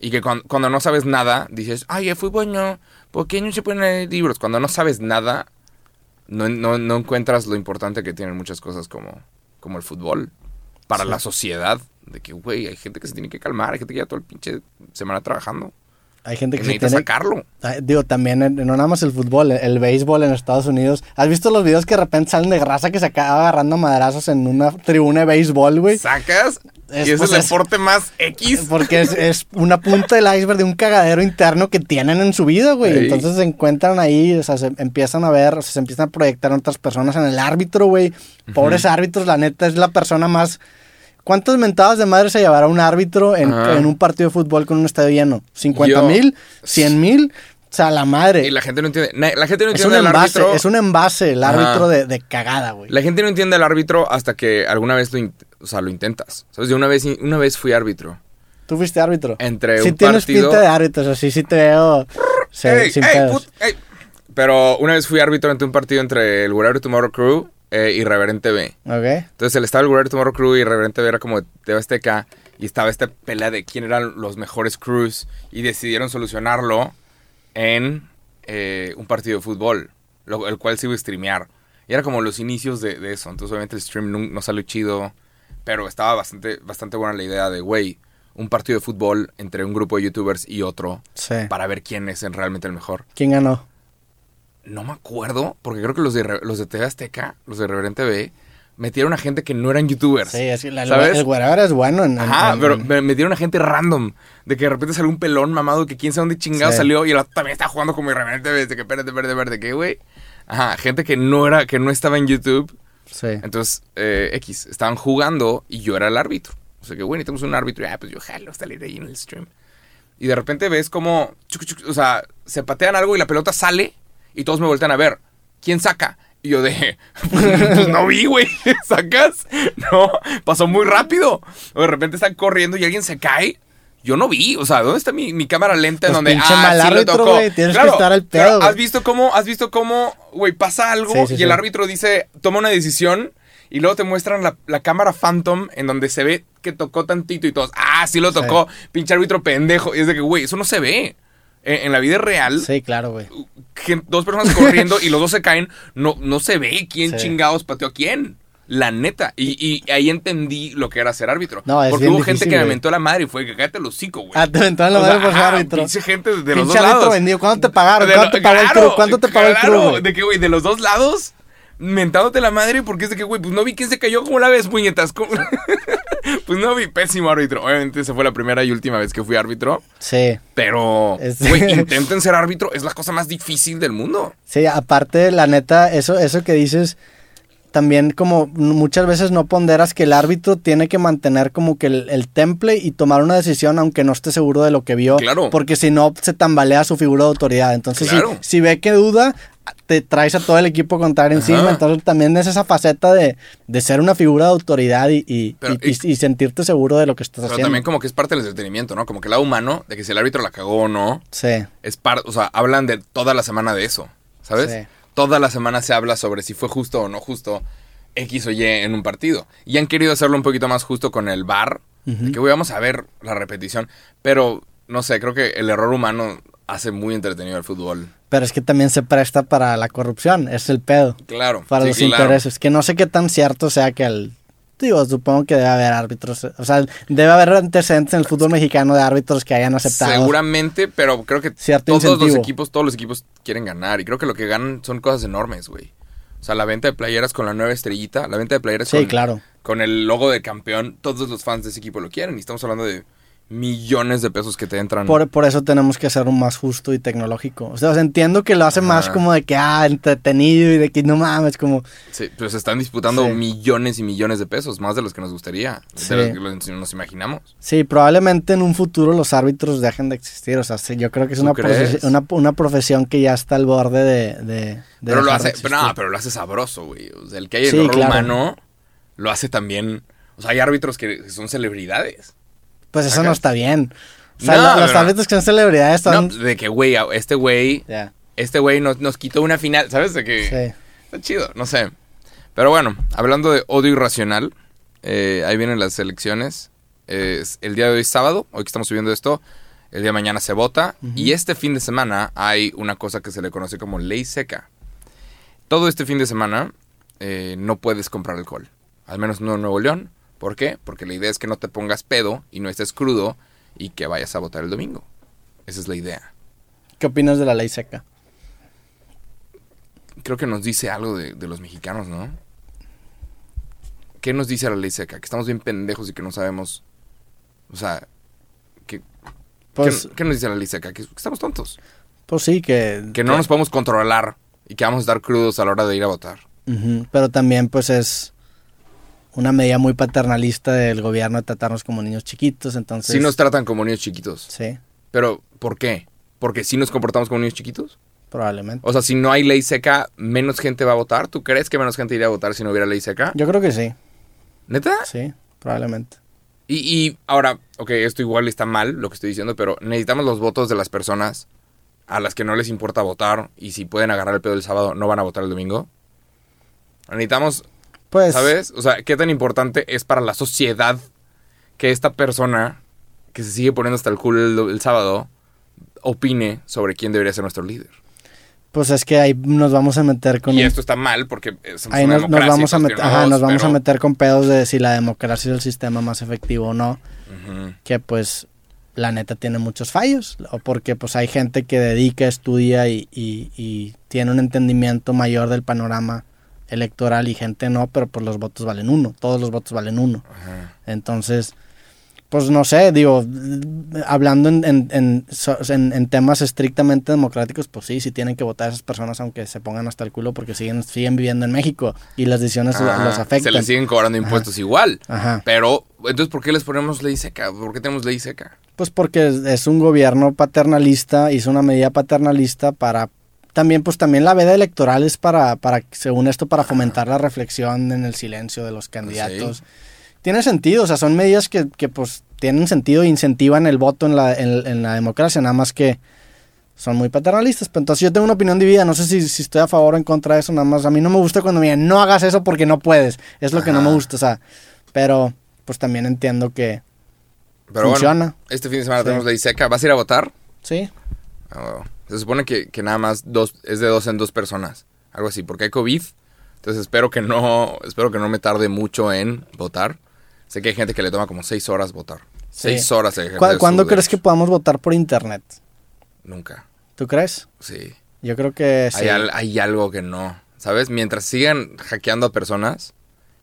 Y que cuando, no sabes nada, dices, ay, el fútbol no, ¿por qué no se pueden leer libros? Cuando no sabes nada, no, no, no encuentras lo importante que tienen muchas cosas como, como el fútbol para la sociedad. De que, güey, hay gente que se tiene que calmar, hay gente que ya toda el pinche semana trabajando. Hay gente que, se necesita sacarlo. Digo, también, no nada más el fútbol, el, béisbol en Estados Unidos. ¿Has visto los videos que de repente salen de grasa que se acaba agarrando madrazos en una tribuna de béisbol, güey? ¿Sacas? y es pues, el deporte más X. Porque es, una punta del iceberg de un cagadero interno que tienen en su vida, güey. Entonces se encuentran ahí, o sea, se empiezan a ver, o sea, se empiezan a proyectar otras personas en el árbitro, güey. Pobres árbitros, la neta, es la persona más ¿Cuántas mentadas de madre se llevará un árbitro en, un partido de fútbol con un estadio lleno? ¿50 mil? ¿100 mil? O sea, la madre. Y la gente no entiende. La gente no entiende es un envase, árbitro. Es un envase el árbitro de, cagada, güey. La gente no entiende al árbitro hasta que alguna vez lo, o sea, lo intentas. ¿Sabes? Yo una vez, una vez fui árbitro. ¿Tú fuiste árbitro? Entre sí un tienes pinta de árbitro, o sea, sí, te veo. Sí, sin Pero una vez fui árbitro entre un partido entre el Whatever Tomorrow Crew eh, Irreverente B. Ok. Entonces el estado del Guerrero Tomorrow Crew y Irreverente B era como de Azteca y estaba esta pelea de quién eran los mejores crews y decidieron solucionarlo en eh, un partido de fútbol, el cual se iba a streamear. Y era como los inicios de, eso. Entonces obviamente el stream no, salió chido, pero estaba bastante, bastante buena la idea de, güey, un partido de fútbol entre un grupo de youtubers y otro para ver quién es realmente el mejor. ¿Quién ganó? No me acuerdo, porque creo que los de, los de TV Azteca, los de Reverente B, metieron a gente que no eran youtubers. Sí, es que la, ¿sabes? el güero es bueno. En, Ajá, pero metieron a gente random. De que de repente salió un pelón mamado que quién sabe dónde chingado salió y el otro también está jugando como Irreverente B. De que espérate, verde, verde, ¿qué, güey? Ajá, gente que no era, que no estaba en YouTube. Sí. Entonces, eh, X, estaban jugando y yo era el árbitro. O sea que, güey, necesitamos un árbitro. Y, ah, pues yo jalo, salir ahí en el stream. Y de repente ves como, o sea, se patean algo y la pelota sale y todos me voltean a ver. ¿Quién saca? Y yo de, (laughs) pues no vi, güey, (laughs) ¿sacas? No, pasó muy rápido. O de repente están corriendo y alguien se cae. Yo no vi, o sea, ¿dónde está mi, cámara lenta en pues donde ah, sí lo tocó? Tienes que estar al pedo. ¿Has visto cómo, has visto cómo, güey, pasa algo y el árbitro dice, toma una decisión y luego te muestran la, cámara Phantom en donde se ve que tocó tantito y todos, ah, sí lo tocó, pinche árbitro pendejo. Y es de que, güey, eso no se ve. En la vida real. Sí, claro, güey. Dos personas corriendo (laughs) y los dos se caen. No, no se ve quién chingados pateó a quién. La neta. Y, ahí entendí lo que era ser árbitro. No, es Porque hubo gente que me mentó la madre y fue que cállate el hocico, güey. Ah, te mentó la madre por ser árbitro. Pinche gente de los dos lados. Vendido. ¿Cuánto te pagaron? ¿Cuánto te pagó el club? ¿Cuánto te pagó el club? De que, güey, de los dos lados mentándote la madre porque es de que, güey, pues no vi quién se cayó, como la ves, puñetas? (laughs) pues no vi pésimo árbitro. Obviamente, esa fue la primera y última vez que fui árbitro. Sí. Pero, güey, (laughs) intenten ser árbitro. Es la cosa más difícil del mundo. Sí, aparte, la neta, eso, eso que dices también como muchas veces no ponderas que el árbitro tiene que mantener como que el, temple y tomar una decisión aunque no esté seguro de lo que vio. Claro. Porque si no, se tambalea su figura de autoridad. Entonces, si, ve que duda, te traes a todo el equipo contrario encima. Entonces también es esa faceta de, ser una figura de autoridad y, y, sentirte seguro de lo que estás pero haciendo. también como que es parte del entretenimiento, ¿no? Como que el lado humano, de que si el árbitro la cagó o no. Sí. Es parte, o sea, hablan de toda la semana de eso, ¿sabes? Sí toda la semana se habla sobre si fue justo o no justo X o Y en un partido. Y han querido hacerlo un poquito más justo con el VAR, que hoy vamos a ver la repetición, pero no sé, creo que el error humano hace muy entretenido el fútbol. Pero es que también se presta para la corrupción, es el pedo. Claro. Para los intereses. Que no sé qué tan cierto sea que el Digo, supongo que debe haber árbitros, o sea, debe haber antecedentes en el fútbol mexicano de árbitros que hayan aceptado. Seguramente, pero creo que todos los equipos, todos los equipos quieren ganar y creo que lo que ganan son cosas enormes, güey. O sea, la venta de playeras con la nueva estrellita, la venta de playeras sí, claro. con el logo de campeón, todos los fans de ese equipo lo quieren y estamos hablando de millones de pesos que te entran. Por, por eso tenemos que hacerlo más justo y tecnológico. O sea, entiendo que lo hace más como de que, ah, entretenido y de que no mames, como... Sí, pero se están disputando millones y millones de pesos, más de los que nos gustaría, de los que nos imaginamos. Sí, probablemente en un futuro los árbitros dejen de existir. O sea, yo creo que es una, profesión, una, profesión que ya está al borde de... pero lo hace, no, pero lo hace sabroso, güey. O sea, el que hay el humano lo hace también... O sea, hay árbitros que son celebridades. Pues eso no está bien. O sea, los árbitros que son celebridades son... No, de que, güey, este güey... Este güey nos, nos, quitó una final, ¿sabes? De que... Sí. Está chido, no sé. Pero bueno, hablando de odio irracional, eh, ahí vienen las elecciones. Es el día de hoy es sábado, hoy que estamos subiendo esto. El día de mañana se vota. Y este fin de semana hay una cosa que se le conoce como ley seca. Todo este fin de semana eh, no puedes comprar alcohol. Al menos no en Nuevo León. ¿Por qué? Porque la idea es que no te pongas pedo y no estés crudo y que vayas a votar el domingo. Esa es la idea. ¿Qué opinas de la ley seca? Creo que nos dice algo de, los mexicanos, ¿no? ¿Qué nos dice la ley seca? Que estamos bien pendejos y que no sabemos. O sea, que, pues, ¿qué, nos dice la ley seca? Que, estamos tontos. Pues sí, que. Que no nos podemos controlar y que vamos a estar crudos a la hora de ir a votar. Pero también, pues es una medida muy paternalista del gobierno de tratarnos como niños chiquitos, entonces... Sí nos tratan como niños chiquitos. Sí. Pero, ¿por qué? ¿Porque sí nos comportamos como niños chiquitos? Probablemente. O sea, si no hay ley seca, menos gente va a votar. ¿Tú crees que menos gente iría a votar si no hubiera ley seca? Yo creo que sí. ¿Neta? Sí, probablemente. Y, y ahora, ok, esto igual está mal lo que estoy diciendo, pero necesitamos los votos de las personas a las que no les importa votar y si pueden agarrar el pedo el sábado no van a votar el domingo. Necesitamos pues. ¿Sabes? O sea, ¿qué tan importante es para la sociedad que esta persona que se sigue poniendo hasta el culo el, sábado opine sobre quién debería ser nuestro líder? Pues es que ahí nos vamos a meter con. Y esto está mal porque ahí nos, vamos a meter, ajá, nos vamos a meter con pedos de si la democracia es el sistema más efectivo o no. Que pues la neta tiene muchos fallos. O porque pues hay gente que dedica, estudia y, y tiene un entendimiento mayor del panorama electoral y gente no, pero pues los votos valen uno, todos los votos valen uno. Entonces, pues no sé, digo, hablando en, en, en, temas estrictamente democráticos, pues sí, sí tienen que votar esas personas aunque se pongan hasta el culo porque siguen, siguen viviendo en México y las decisiones los afectan. Se les siguen cobrando impuestos igual. Pero, entonces, ¿por qué les ponemos ley seca? ¿Por qué tenemos ley seca? Pues porque es un gobierno paternalista, hizo una medida paternalista para también, pues también la veda electoral es para, para, según esto, para fomentar la reflexión en el silencio de los candidatos. Tiene sentido, o sea, son medidas que, que pues tienen sentido e incentivan el voto en la, en, la democracia, nada más que son muy paternalistas. Pero entonces yo tengo una opinión dividida, no sé si, si, estoy a favor o en contra de eso, nada más a mí no me gusta cuando me dicen, no hagas eso porque no puedes, es lo que no me gusta, o sea, pero pues también entiendo que funciona. este fin de semana tenemos ley seca, ¿vas a ir a votar? Sí. Oh. Se supone que, nada más dos, es de dos en dos personas. Algo así, porque hay COVID. Entonces espero que no, espero que no me tarde mucho en votar. Sé que hay gente que le toma como seis horas votar. Seis horas. ¿Cuándo crees que podamos votar por internet? Nunca. ¿Tú crees? Sí. Yo creo que sí. Hay, algo que no. ¿Sabes? Mientras sigan hackeando a personas,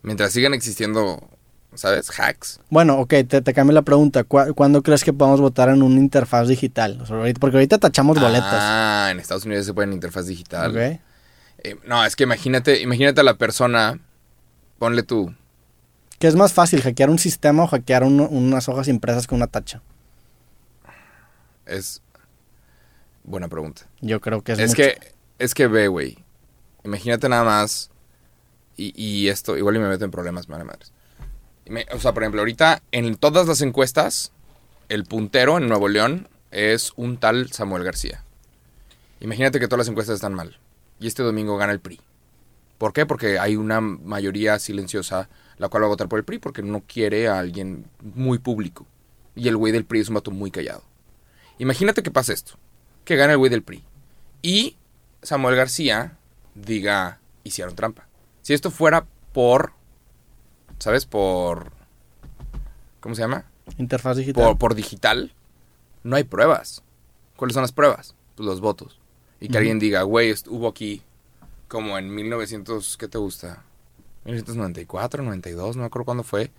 mientras sigan existiendo ¿sabes? Hacks. Bueno, ok, te, te cambio la pregunta. ¿Cuándo crees que podamos votar en una interfaz digital? porque ahorita tachamos boletas. Ah, en Estados Unidos se puede en interfaz digital. Ok. Eh, no, es que imagínate, imagínate a la persona, ponle tú. ¿Qué es más fácil, hackear un sistema o hackear unas hojas impresas con una tacha? Es buena pregunta. Yo creo que es Es que, es que ve, güey. Imagínate nada más, y, esto, igual y me meto en problemas, madre madres. O sea, por ejemplo, ahorita en todas las encuestas, el puntero en Nuevo León es un tal Samuel García. Imagínate que todas las encuestas están mal y este domingo gana el PRI. ¿Por qué? Porque hay una mayoría silenciosa la cual va a votar por el PRI porque no quiere a alguien muy público. Y el güey del PRI es un vato muy callado. Imagínate que pasa esto. Que gana el güey del PRI. Y Samuel García diga, hicieron trampa. Si esto fuera por, ¿sabes? Por... ¿Cómo se llama? Interfaz digital. Por, digital. No hay pruebas. ¿Cuáles son las pruebas? Pues los votos. Y que alguien diga, güey, hubo aquí como en 1900, ¿qué te gusta? 1994, 92, no me acuerdo cuándo fue,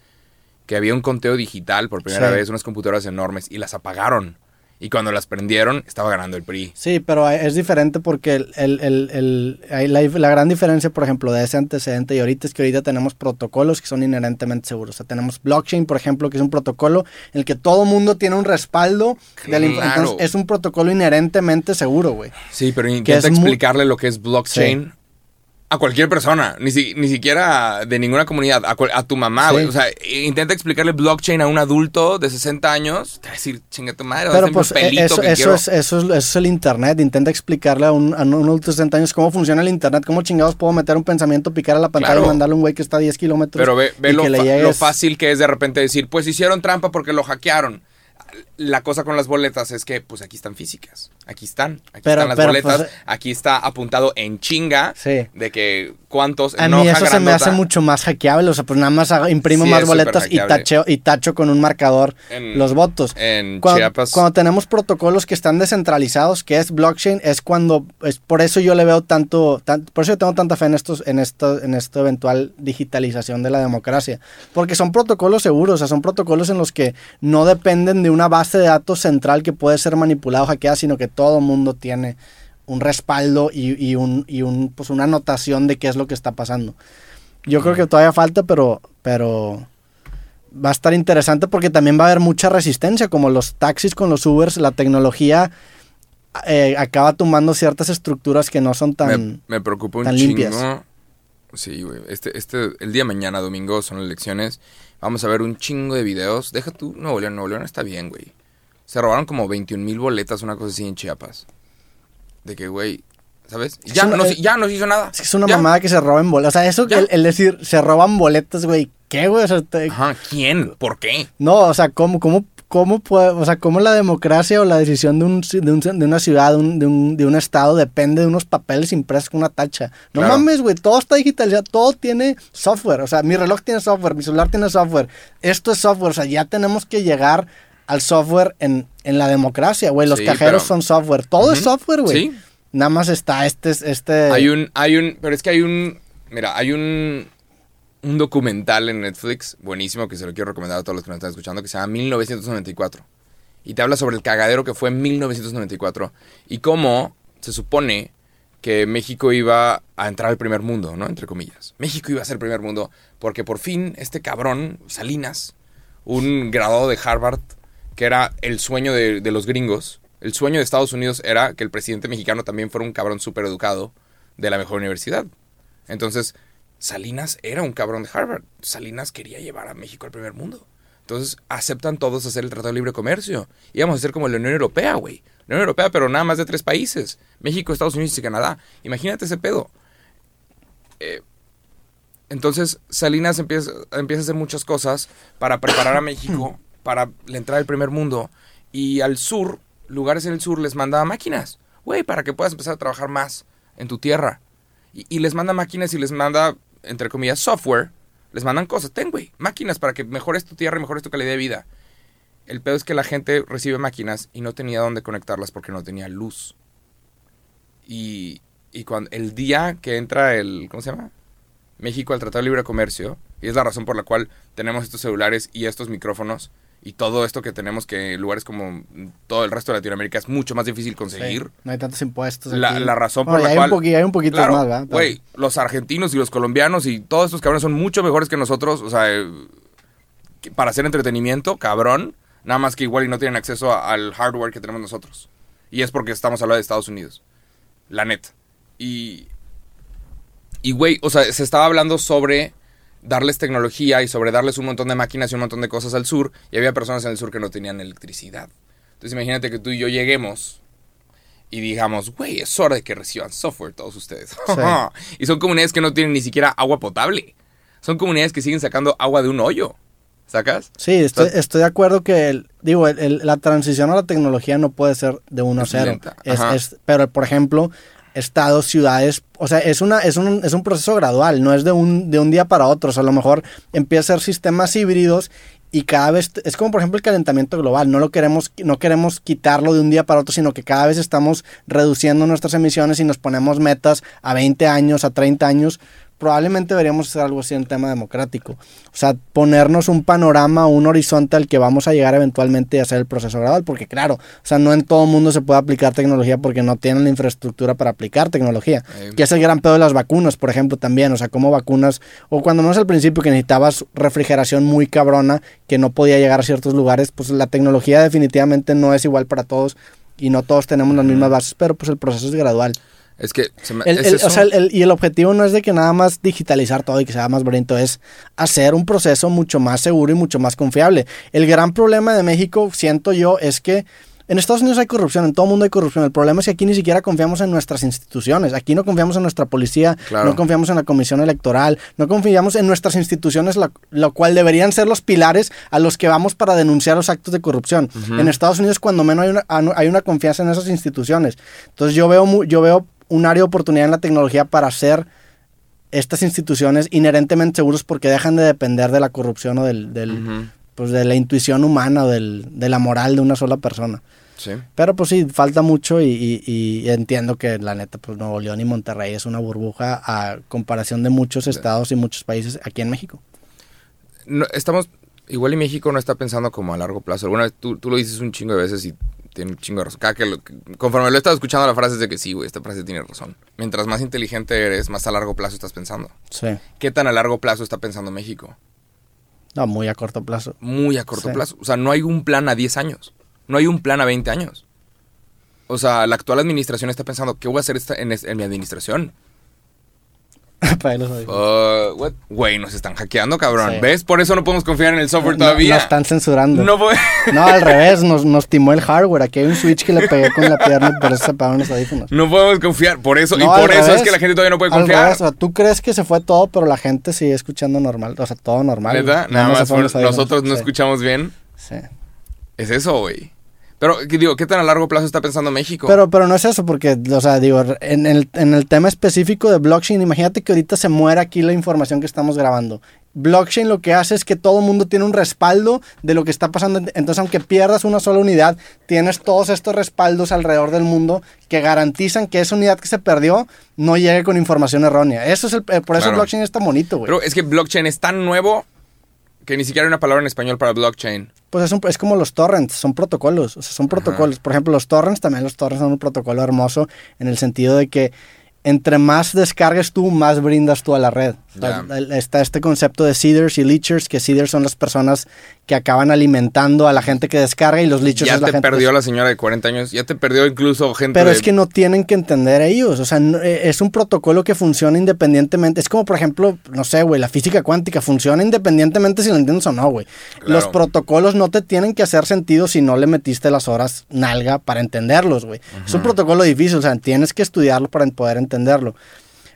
que había un conteo digital por primera vez, unas computadoras enormes, y las apagaron. Y cuando las prendieron, estaba ganando el PRI. Sí, pero es diferente porque el, el, la, gran diferencia, por ejemplo, de ese antecedente y ahorita es que ahorita tenemos protocolos que son inherentemente seguros. O sea, tenemos blockchain, por ejemplo, que es un protocolo en el que todo mundo tiene un respaldo. Claro. es un protocolo inherentemente seguro, güey. Sí, pero intenta explicarle lo que es blockchain a cualquier persona, ni, ni siquiera de ninguna comunidad, a, tu mamá, güey. O sea, intenta explicarle blockchain a un adulto de 60 años, te va a decir, chinga tu madre, Pero pues eso, eso, es, eso, es, el internet. Intenta explicarle a un, a un, adulto de 60 años cómo funciona el internet, cómo chingados puedo meter un pensamiento, picar a la pantalla y mandarle a un güey que está a 10 kilómetros. Pero ve, ve lo fácil que es de repente decir, pues hicieron trampa porque lo hackearon la cosa con las boletas es que, pues aquí están físicas. Aquí están. Aquí están las boletas. Pues, aquí está apuntado en chinga de que A mí eso se me hace mucho más hackeable. O sea, pues nada más imprimo más boletas y, tacheo, y tacho con un marcador los votos. En cuando, Chiapas. Cuando tenemos protocolos que están descentralizados, que es blockchain, es cuando. Es por eso yo le veo tanto. por eso yo tengo tanta fe en, estos, en, esto, en esta eventual digitalización de la democracia. Porque son protocolos seguros. O sea, son protocolos en los que no dependen de una base de datos central que puede ser manipulado, hackeada, sino que todo mundo tiene un respaldo y, un, y un, pues una anotación de qué es lo que está pasando. Yo creo que todavía falta, pero, pero va a estar interesante porque también va a haber mucha resistencia, como los taxis con los Ubers, la tecnología eh, acaba tomando ciertas estructuras que no son tan Me, me preocupa un chingo. Sí, güey. Este, este, el día de mañana, domingo, son elecciones. Vamos a ver un chingo de videos. Deja tú, Nuevo León, Nuevo León está bien, güey. Se robaron como 21 mil boletas, una cosa así en Chiapas. De que, güey, ¿sabes? Ya, no, ya no hizo nada. Es que es una mamada que se roben boletas. O sea, eso, el, el, decir, se roban boletas, güey. ¿Qué, güey? O sea, Ajá, ¿quién? ¿Por qué? No, o sea, ¿cómo, cómo, cómo puede, o sea, cómo la democracia o la decisión de, un, de, un, de una ciudad, de un, de, un, de un estado, depende de unos papeles impresos con una tacha? No mames, güey, todo está digitalizado, todo tiene software. O sea, mi reloj tiene software, mi celular tiene software. Esto es software, o sea, ya tenemos que llegar al software en, en la democracia, güey. Los cajeros son software. Todo es software, güey. Sí. Nada más está este, este. Hay un, hay un, pero es que hay un, mira, hay un, un documental en Netflix buenísimo que se lo quiero recomendar a todos los que nos están escuchando que se llama 1994 y te habla sobre el cagadero que fue en 1994 y cómo se supone que México iba a entrar al primer mundo, ¿no? Entre comillas. México iba a ser el primer mundo porque por fin este cabrón, Salinas, un graduado de Harvard, que era el sueño de, los gringos. El sueño de Estados Unidos era que el presidente mexicano también fuera un cabrón súper educado de la mejor universidad. Entonces, Salinas era un cabrón de Harvard. Salinas quería llevar a México al primer mundo. Entonces, aceptan todos hacer el Tratado de Libre Comercio. Íbamos a ser como la Unión Europea, güey. La Unión Europea, pero nada más de tres países. México, Estados Unidos y Canadá. Imagínate ese pedo. Eh, entonces, Salinas empieza, empieza a hacer muchas cosas para preparar a México (clears throat) para la entrada del primer mundo. Y al sur, lugares en el sur, les manda máquinas, güey, para que puedas empezar a trabajar más en tu tierra. Y, les manda máquinas y les manda, entre comillas, software. Les mandan cosas. Ten, güey, máquinas para que mejores tu tierra y mejores tu calidad de vida. El pedo es que la gente recibe máquinas y no tenía dónde conectarlas porque no tenía luz. Y, y cuando el día que entra el, ¿cómo se llama? México al Tratado de Libre Comercio, Y es la razón por la cual tenemos estos celulares y estos micrófonos y todo esto que tenemos que en lugares como todo el resto de Latinoamérica es mucho más difícil conseguir. no hay tantos impuestos. La, la, razón por la hay cual. Un hay un poquito más, ¿verdad? Güey, los argentinos y los colombianos y todos estos cabrones son mucho mejores que nosotros. O sea, eh, para hacer entretenimiento, cabrón. Nada más que igual y no tienen acceso al hardware que tenemos nosotros. Y es porque estamos hablando de Estados Unidos. La net. Y. Y, güey, o sea, se estaba hablando sobre darles tecnología y sobre darles un montón de máquinas y un montón de cosas al sur. Y había personas en el sur que no tenían electricidad. Entonces imagínate que tú y yo lleguemos y digamos, güey, es hora de que reciban software todos ustedes. (laughs) y son comunidades que no tienen ni siquiera agua potable. Son comunidades que siguen sacando agua de un hoyo. ¿Sacas? Sí, estoy, estoy de acuerdo que, digo, la transición a la tecnología no puede ser de uno a cero. pero, por ejemplo, estados, ciudades, o sea, es, una, es, un, es un proceso gradual, no es de un, de un día para otro, o sea, a lo mejor empieza a ser sistemas híbridos y cada vez, es como por ejemplo el calentamiento global, no lo queremos, no queremos quitarlo de un día para otro, sino que cada vez estamos reduciendo nuestras emisiones y nos ponemos metas a 20 años, a 30 años, probablemente deberíamos hacer algo así en tema democrático. O sea, ponernos un panorama, un horizonte al que vamos a llegar eventualmente y hacer el proceso gradual, porque claro, o sea, no en todo mundo se puede aplicar tecnología porque no tienen la infraestructura para aplicar tecnología. Que es el gran pedo de las vacunas, por ejemplo, también, o sea, como vacunas, o cuando no es al principio que necesitabas refrigeración muy cabrona, que no podía llegar a ciertos lugares, pues la tecnología definitivamente no es igual para todos y no todos tenemos las mismas bases, pero pues el proceso es gradual. Es que... o sea, y el objetivo no es de que nada más digitalizar todo y que sea más bonito, es hacer un proceso mucho más seguro y mucho más confiable. El gran problema de México, siento yo, es que en Estados Unidos hay corrupción, en todo el mundo hay corrupción. El problema es que aquí ni siquiera confiamos en nuestras instituciones. Aquí no confiamos en nuestra policía, no confiamos en la comisión electoral, no confiamos en nuestras instituciones, lo, cual deberían ser los pilares a los que vamos para denunciar los actos de corrupción. En Estados Unidos, cuando menos hay una, hay una confianza en esas instituciones. Entonces yo veo, yo veo un área de oportunidad en la tecnología para hacer estas instituciones inherentemente seguros porque dejan de depender de la corrupción o del, pues de la intuición humana o del, de la moral de una sola persona. Sí. Pero pues sí, falta mucho y, entiendo que la neta, pues Nuevo León y Monterrey es una burbuja a comparación de muchos estados y muchos países aquí en México. No, estamos, igual y México no está pensando como a largo plazo. Alguna vez tú, tú lo dices un chingo de veces y tiene un chingo de razón. Cada que conforme lo he estado escuchando, la frase es de que sí, güey, esta frase tiene razón. Mientras más inteligente eres, más a largo plazo estás pensando. Sí. ¿Qué tan a largo plazo está pensando México? No, muy a corto plazo. Muy a corto plazo. O sea, no hay un plan a 10 años. No hay un plan a 20 años. O sea, la actual administración está pensando, ¿qué voy a hacer esta en, en mi administración? (laughs) Uh, güey, nos están hackeando, cabrón. ¿Ves? Por eso no podemos confiar en el software todavía. Nos están censurando. No, (laughs) no al revés, nos, nos, timó el hardware. Aquí hay un switch que le pegué con la pierna y por eso se apagaron los audífonos. No podemos confiar, por eso. y por eso es que la gente todavía no puede confiar. o sea, tú crees que se fue todo, pero la gente sigue escuchando normal. O sea, todo normal. ¿Verdad? Nada, más nosotros no escuchamos bien. Sí. Es eso, güey. Pero, digo, ¿qué tan a largo plazo está pensando México? Pero, pero no es eso, porque, o sea, digo, en el, en el tema específico de blockchain, imagínate que ahorita se muera aquí la información que estamos grabando. Blockchain lo que hace es que todo el mundo tiene un respaldo de lo que está pasando. Entonces, aunque pierdas una sola unidad, tienes todos estos respaldos alrededor del mundo que garantizan que esa unidad que se perdió no llegue con información errónea. Eso es el, eh, por eso blockchain es tan bonito, güey. Pero es que blockchain es tan nuevo que ni siquiera hay una palabra en español para blockchain. Pues es, es como los torrents, son protocolos. O sea, son protocolos. Por ejemplo, los torrents, también los torrents son un protocolo hermoso en el sentido de que entre más descargues tú, más brindas tú a la red. Está este concepto de seeders y leechers, que seeders son las personas que acaban alimentando a la gente que descarga y los leechers ya es la te perdió la señora de 40 años, ya te perdió incluso gente Pero es que no tienen que entender ellos, o sea, eh, es un protocolo que funciona independientemente. Es como, por ejemplo, no sé, güey, la física cuántica funciona independientemente si lo entiendes o no, güey. Los protocolos no te tienen que hacer sentido si no le metiste las horas nalga para entenderlos, güey. Es un protocolo difícil, o sea, tienes que estudiarlo para poder entenderlo.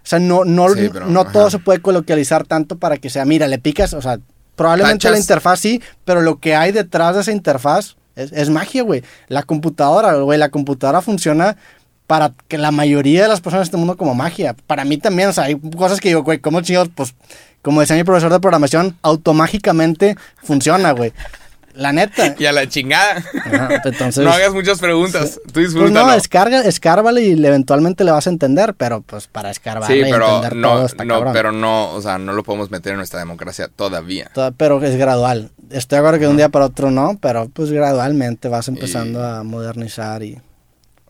O sea, no, no, no todo se puede coloquializar tanto para que sea, mira, le picas, o sea, probablemente la interfaz sí, pero lo que hay detrás de esa interfaz es, magia, güey. La computadora, güey, la computadora funciona para que la mayoría de las personas de este mundo como magia. Para mí también, o sea, hay cosas que digo, güey, ¿cómo chingados? Pues, como decía mi profesor de programación, automágicamente funciona, güey. La neta. (laughs) y a la chingada. entonces, no hagas muchas preguntas. Tú disfrútalo. Pues no, escarga, escárvale y eventualmente le vas a entender, pero pues para escarbarle y entender no, todo está no, pero no, o sea, no lo podemos meter en nuestra democracia todavía. pero es gradual. Estoy de acuerdo que de un día para otro no, pero pues gradualmente vas empezando a modernizar y...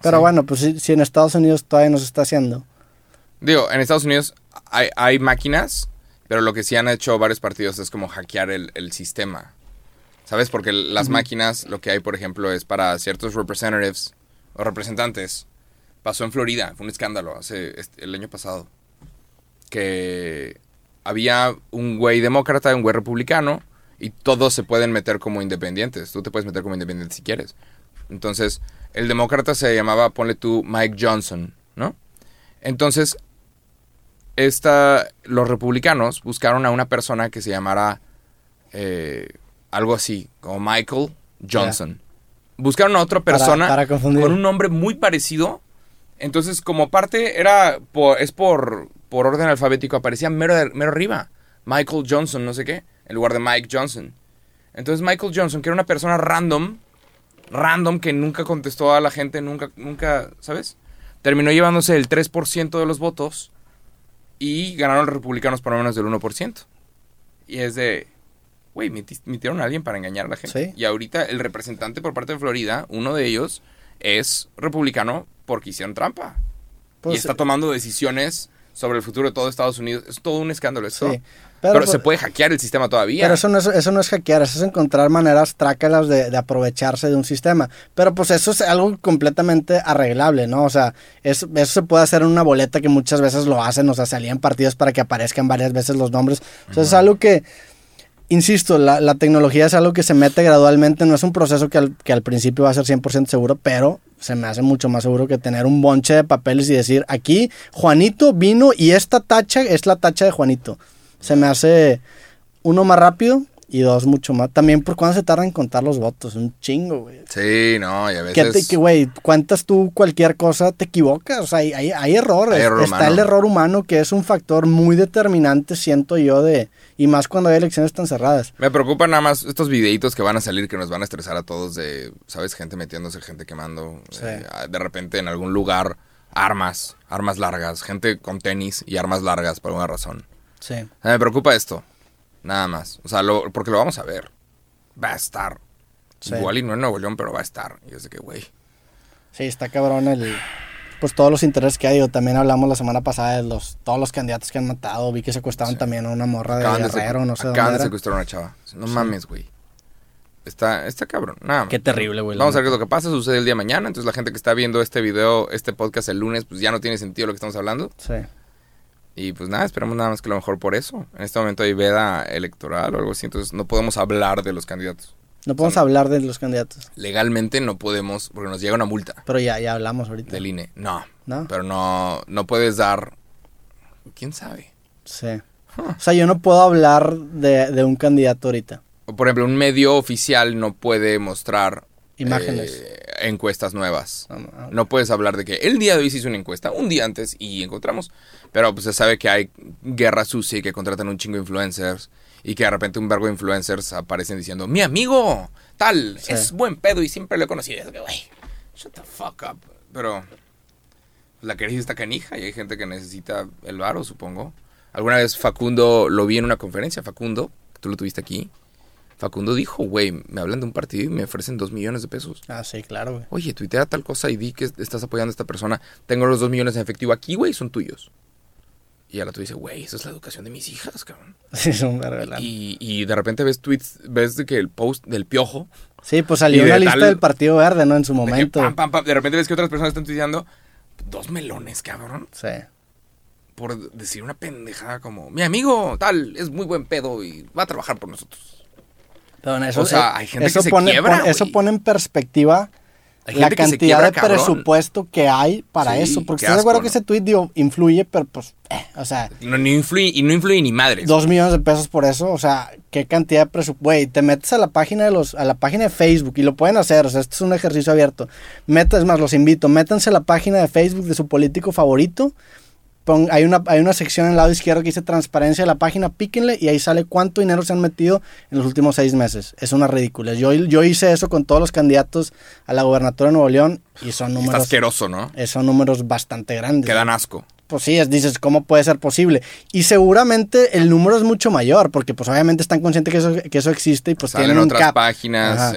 Pero bueno, pues si, en Estados Unidos todavía no se está haciendo. Digo, en Estados Unidos hay, hay máquinas, pero lo que sí han hecho varios partidos es como hackear el, el sistema. ¿Sabes? Porque las máquinas, lo que hay, por ejemplo, es para ciertos representatives o representantes. Pasó en Florida, fue un escándalo hace el año pasado. Que había un güey demócrata y un güey republicano y todos se pueden meter como independientes. Tú te puedes meter como independiente si quieres. Entonces, el demócrata se llamaba, ponle tú, Mike Johnson, ¿no? Entonces, esta, los republicanos buscaron a una persona que se llamara eh, algo así, como Michael Johnson. Buscaron a otra persona con un nombre muy parecido. Entonces, como parte era es por, por orden alfabético, aparecía mero, mero arriba. Michael Johnson, no sé qué, en lugar de Mike Johnson. Entonces, Michael Johnson, que era una persona random, random que nunca contestó a la gente, nunca, nunca, ¿sabes? Terminó llevándose el 3% de los votos y ganaron los republicanos por menos del 1%. Y es de, güey, metieron a alguien para engañar a la gente. Y ahorita el representante por parte de Florida, uno de ellos, es republicano porque hicieron trampa. y pues, está tomando decisiones sobre el futuro de todo Estados Unidos. Es todo un escándalo esto. Pero, se puede hackear el sistema todavía. Pero eso no es, eso no es hackear, eso es encontrar maneras trácalas de, de, aprovecharse de un sistema. Pero pues eso es algo completamente arreglable, ¿no? O sea, eso, eso se puede hacer en una boleta que muchas veces lo hacen, o sea, salían partidos para que aparezcan varias veces los nombres. O sea, es algo que insisto, la, la, tecnología es algo que se mete gradualmente, no es un proceso que al, que al principio va a ser 100% seguro, pero se me hace mucho más seguro que tener un bonche de papeles y decir, aquí Juanito vino y esta tacha es la tacha de Juanito. Se me hace uno más rápido y dos, mucho más. También por cuándo se tarda en contar los votos. Un chingo, güey. Sí, no, y a veces. Que, güey, cuentas tú cualquier cosa, te equivocas. O sea, hay, hay, errores. Está el error humano, que es un factor muy determinante, siento yo, de. Y más cuando hay elecciones tan cerradas. Me preocupa nada más estos videitos que van a salir que nos van a estresar a todos de, ¿sabes? Gente metiéndose, gente quemando. Eh, de repente en algún lugar, armas, armas largas, gente con tenis y armas largas por alguna razón. Sí. me preocupa esto. Nada más. O sea, lo, porque lo vamos a ver. Va a estar. Igual y no en Nuevo León, pero va a estar. Y es de que, güey. Sí, está cabrón el. Pues todos los intereses que hay. También hablamos la semana pasada de los todos los candidatos que han matado. Vi que secuestraron también a una morra de Guerrero, no sé Acaban de secuestrar a una chava. No mames, güey. Está, está cabrón. Nada Qué terrible, güey. Vamos a ver qué es lo que pasa. Sucede el día de mañana. Entonces la gente que está viendo este video, este podcast el lunes, pues ya no tiene sentido lo que estamos hablando. Sí. Y pues nada, esperamos nada más que lo mejor por eso. En este momento hay veda electoral o algo así, entonces no podemos hablar de los candidatos. No podemos hablar de los candidatos. Legalmente no podemos, porque nos llega una multa. Pero ya, ya hablamos ahorita. Del INE. No. ¿No? Pero no, no puedes dar... ¿Quién sabe? Sí. O sea, yo no puedo hablar de, de un candidato ahorita. Por ejemplo, un medio oficial no puede mostrar Imágenes. Eh, encuestas nuevas. Ah, ah. No puedes hablar de que el día de hoy se hizo una encuesta, un día antes, y encontramos. Pero pues se sabe que hay guerra sucia y que contratan un chingo de influencers. Y que de repente un verbo de influencers aparecen diciendo, mi amigo, tal, es buen pedo y siempre lo he conocido. Es que, güey, shut the fuck up. Pero la crisis está canija y hay gente que necesita el varo, supongo. Alguna vez Facundo lo vi en una conferencia, Facundo, tú lo tuviste aquí. Facundo dijo, güey, me hablan de un partido y me ofrecen dos millones de pesos. Ah, sí, claro, güey. Oye, tuitea tal cosa y di que estás apoyando a esta persona. Tengo los dos millones en efectivo aquí, güey, son tuyos. Y ahora tú dices, güey, esa es la educación de mis hijas, cabrón. (laughs) Sí, son y, y de repente ves tweets, ves de que el post del piojo. Sí, pues salió una lista del Partido Verde, ¿no? En su momento. De, repente ves que otras personas están tuiteando dos melones, cabrón. Sí. Por decir una pendejada como, mi amigo, tal, es muy buen pedo y va a trabajar por nosotros eso, o sea, hay gente que se pone, eso pone en perspectiva la cantidad de presupuesto que hay para eso. Porque estoy de acuerdo que ese tweet influye, pero pues, eh, o sea. No, influye, y no influye ni madre. Dos millones de pesos por eso, o sea, qué cantidad de presupuesto. Güey, te metes a la página de los, a la página de Facebook y lo pueden hacer, o sea, este es un ejercicio abierto. Metes más, los invito, métanse a la página de Facebook de su político favorito hay, una, hay una sección en el lado izquierdo que dice transparencia de la página, píquenle y ahí sale cuánto dinero se han metido en los últimos seis meses. Es una ridícula. Yo, yo hice eso con todos los candidatos a la gobernatura de Nuevo León y son números... Está asqueroso, ¿no? Son números bastante grandes. Que dan asco pues sí, dices, ¿cómo puede ser posible? Y seguramente el número es mucho mayor, porque pues obviamente están conscientes que eso, que eso existe y pues Salen tienen otras páginas.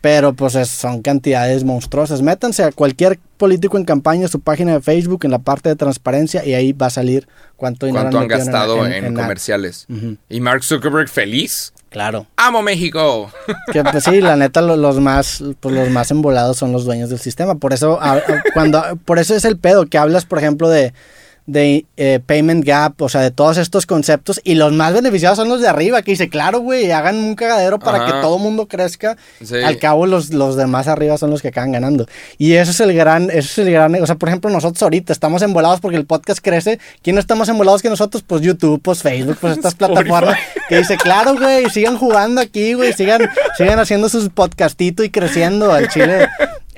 Pero pues son cantidades monstruosas. Métanse a cualquier político en campaña, su página de Facebook, en la parte de transparencia, y ahí va a salir cuánto dinero ¿Cuánto han, gastado en, comerciales. Y Mark Zuckerberg feliz. Claro. ¡Amo México! (laughs) Que pues sí, la neta, los, más, pues, los más embolados son los dueños del sistema. Por eso, cuando, por eso es el pedo que hablas, por ejemplo, de de eh, payment gap, o sea, de todos estos conceptos. Y los más beneficiados son los de arriba, que dice, claro, güey, hagan un cagadero para que todo mundo crezca. Al cabo, los, los demás arriba son los que acaban ganando. Y eso es el gran, eso es el gran, o sea, por ejemplo, nosotros ahorita estamos embolados porque el podcast crece. ¿Quién no estamos embolados que nosotros? Pues YouTube, pues Facebook, pues estas (laughs) plataformas. Que dice, claro, güey, sigan jugando aquí, güey, sigan, sigan haciendo sus podcastitos y creciendo al chile.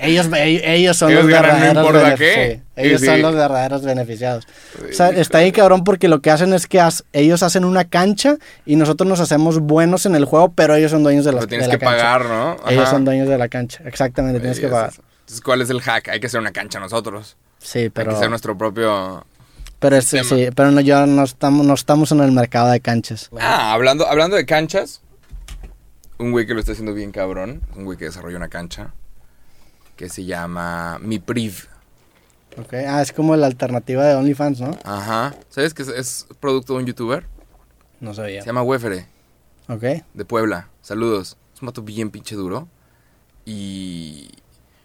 Ellos, ellos son los verdaderos beneficiados. Ellos son los verdaderos beneficiados. O sea, está ahí cabrón porque lo que hacen es que ellos hacen una cancha y nosotros nos hacemos buenos en el juego, pero ellos son dueños de, la, tienes de la que pagar, ¿no? Ellos son dueños de la cancha. Exactamente, tienes que pagar. Entonces, ¿cuál es el hack? Hay que hacer una cancha nosotros. Sí, pero... Hay que ser nuestro propio... Pero sí, pero no, yo no estamos, no estamos en el mercado de canchas. Ah, hablando, hablando de canchas, un güey que lo está haciendo bien cabrón, un güey que desarrolla una cancha que se llama Mi Priv. Ok, ah, es como la alternativa de OnlyFans, ¿no? Ajá. ¿Sabes que es, producto de un youtuber? No sabía. Se llama Wefere. Ok. De Puebla. Saludos. Es un vato bien pinche duro. Y.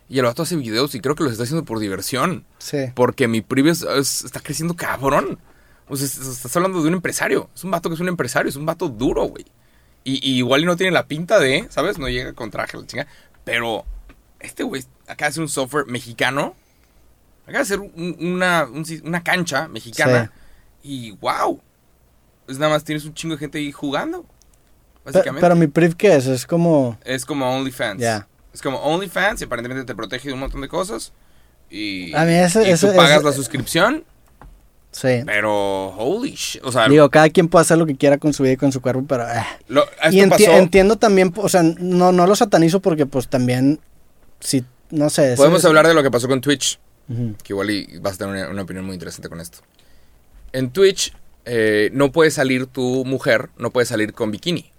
Y el vato hace videos y creo que los está haciendo por diversión. Sí. Porque mi priv está creciendo cabrón. O sea, estás hablando de un empresario. Es un vato que es un empresario, es un vato duro, güey. Y, y, igual no tiene la pinta de, ¿sabes? No llega con traje, la chinga. Pero este güey acaba de hacer un software mexicano. Acaba de hacer una, una, cancha mexicana. Y wow. Pues nada más tienes un chingo de gente ahí jugando. Básicamente. Pero, mi priv, ¿qué es? Es como. Es como OnlyFans. Ya. Es como OnlyFans y aparentemente te protege de un montón de cosas. Y, a mí eso, y tú pagas la suscripción. Sí. Pero, holy shit. O sea, Digo, cada quien puede hacer lo que quiera con su vida y con su cuerpo, pero. Eh. y entiendo también, o sea, no, no lo satanizo porque, pues también si, no sé. Podemos hablar de lo que pasó con Twitch, que igual y vas a tener una, opinión muy interesante con esto. En Twitch eh, no puede salir tu mujer, no puede salir con bikini.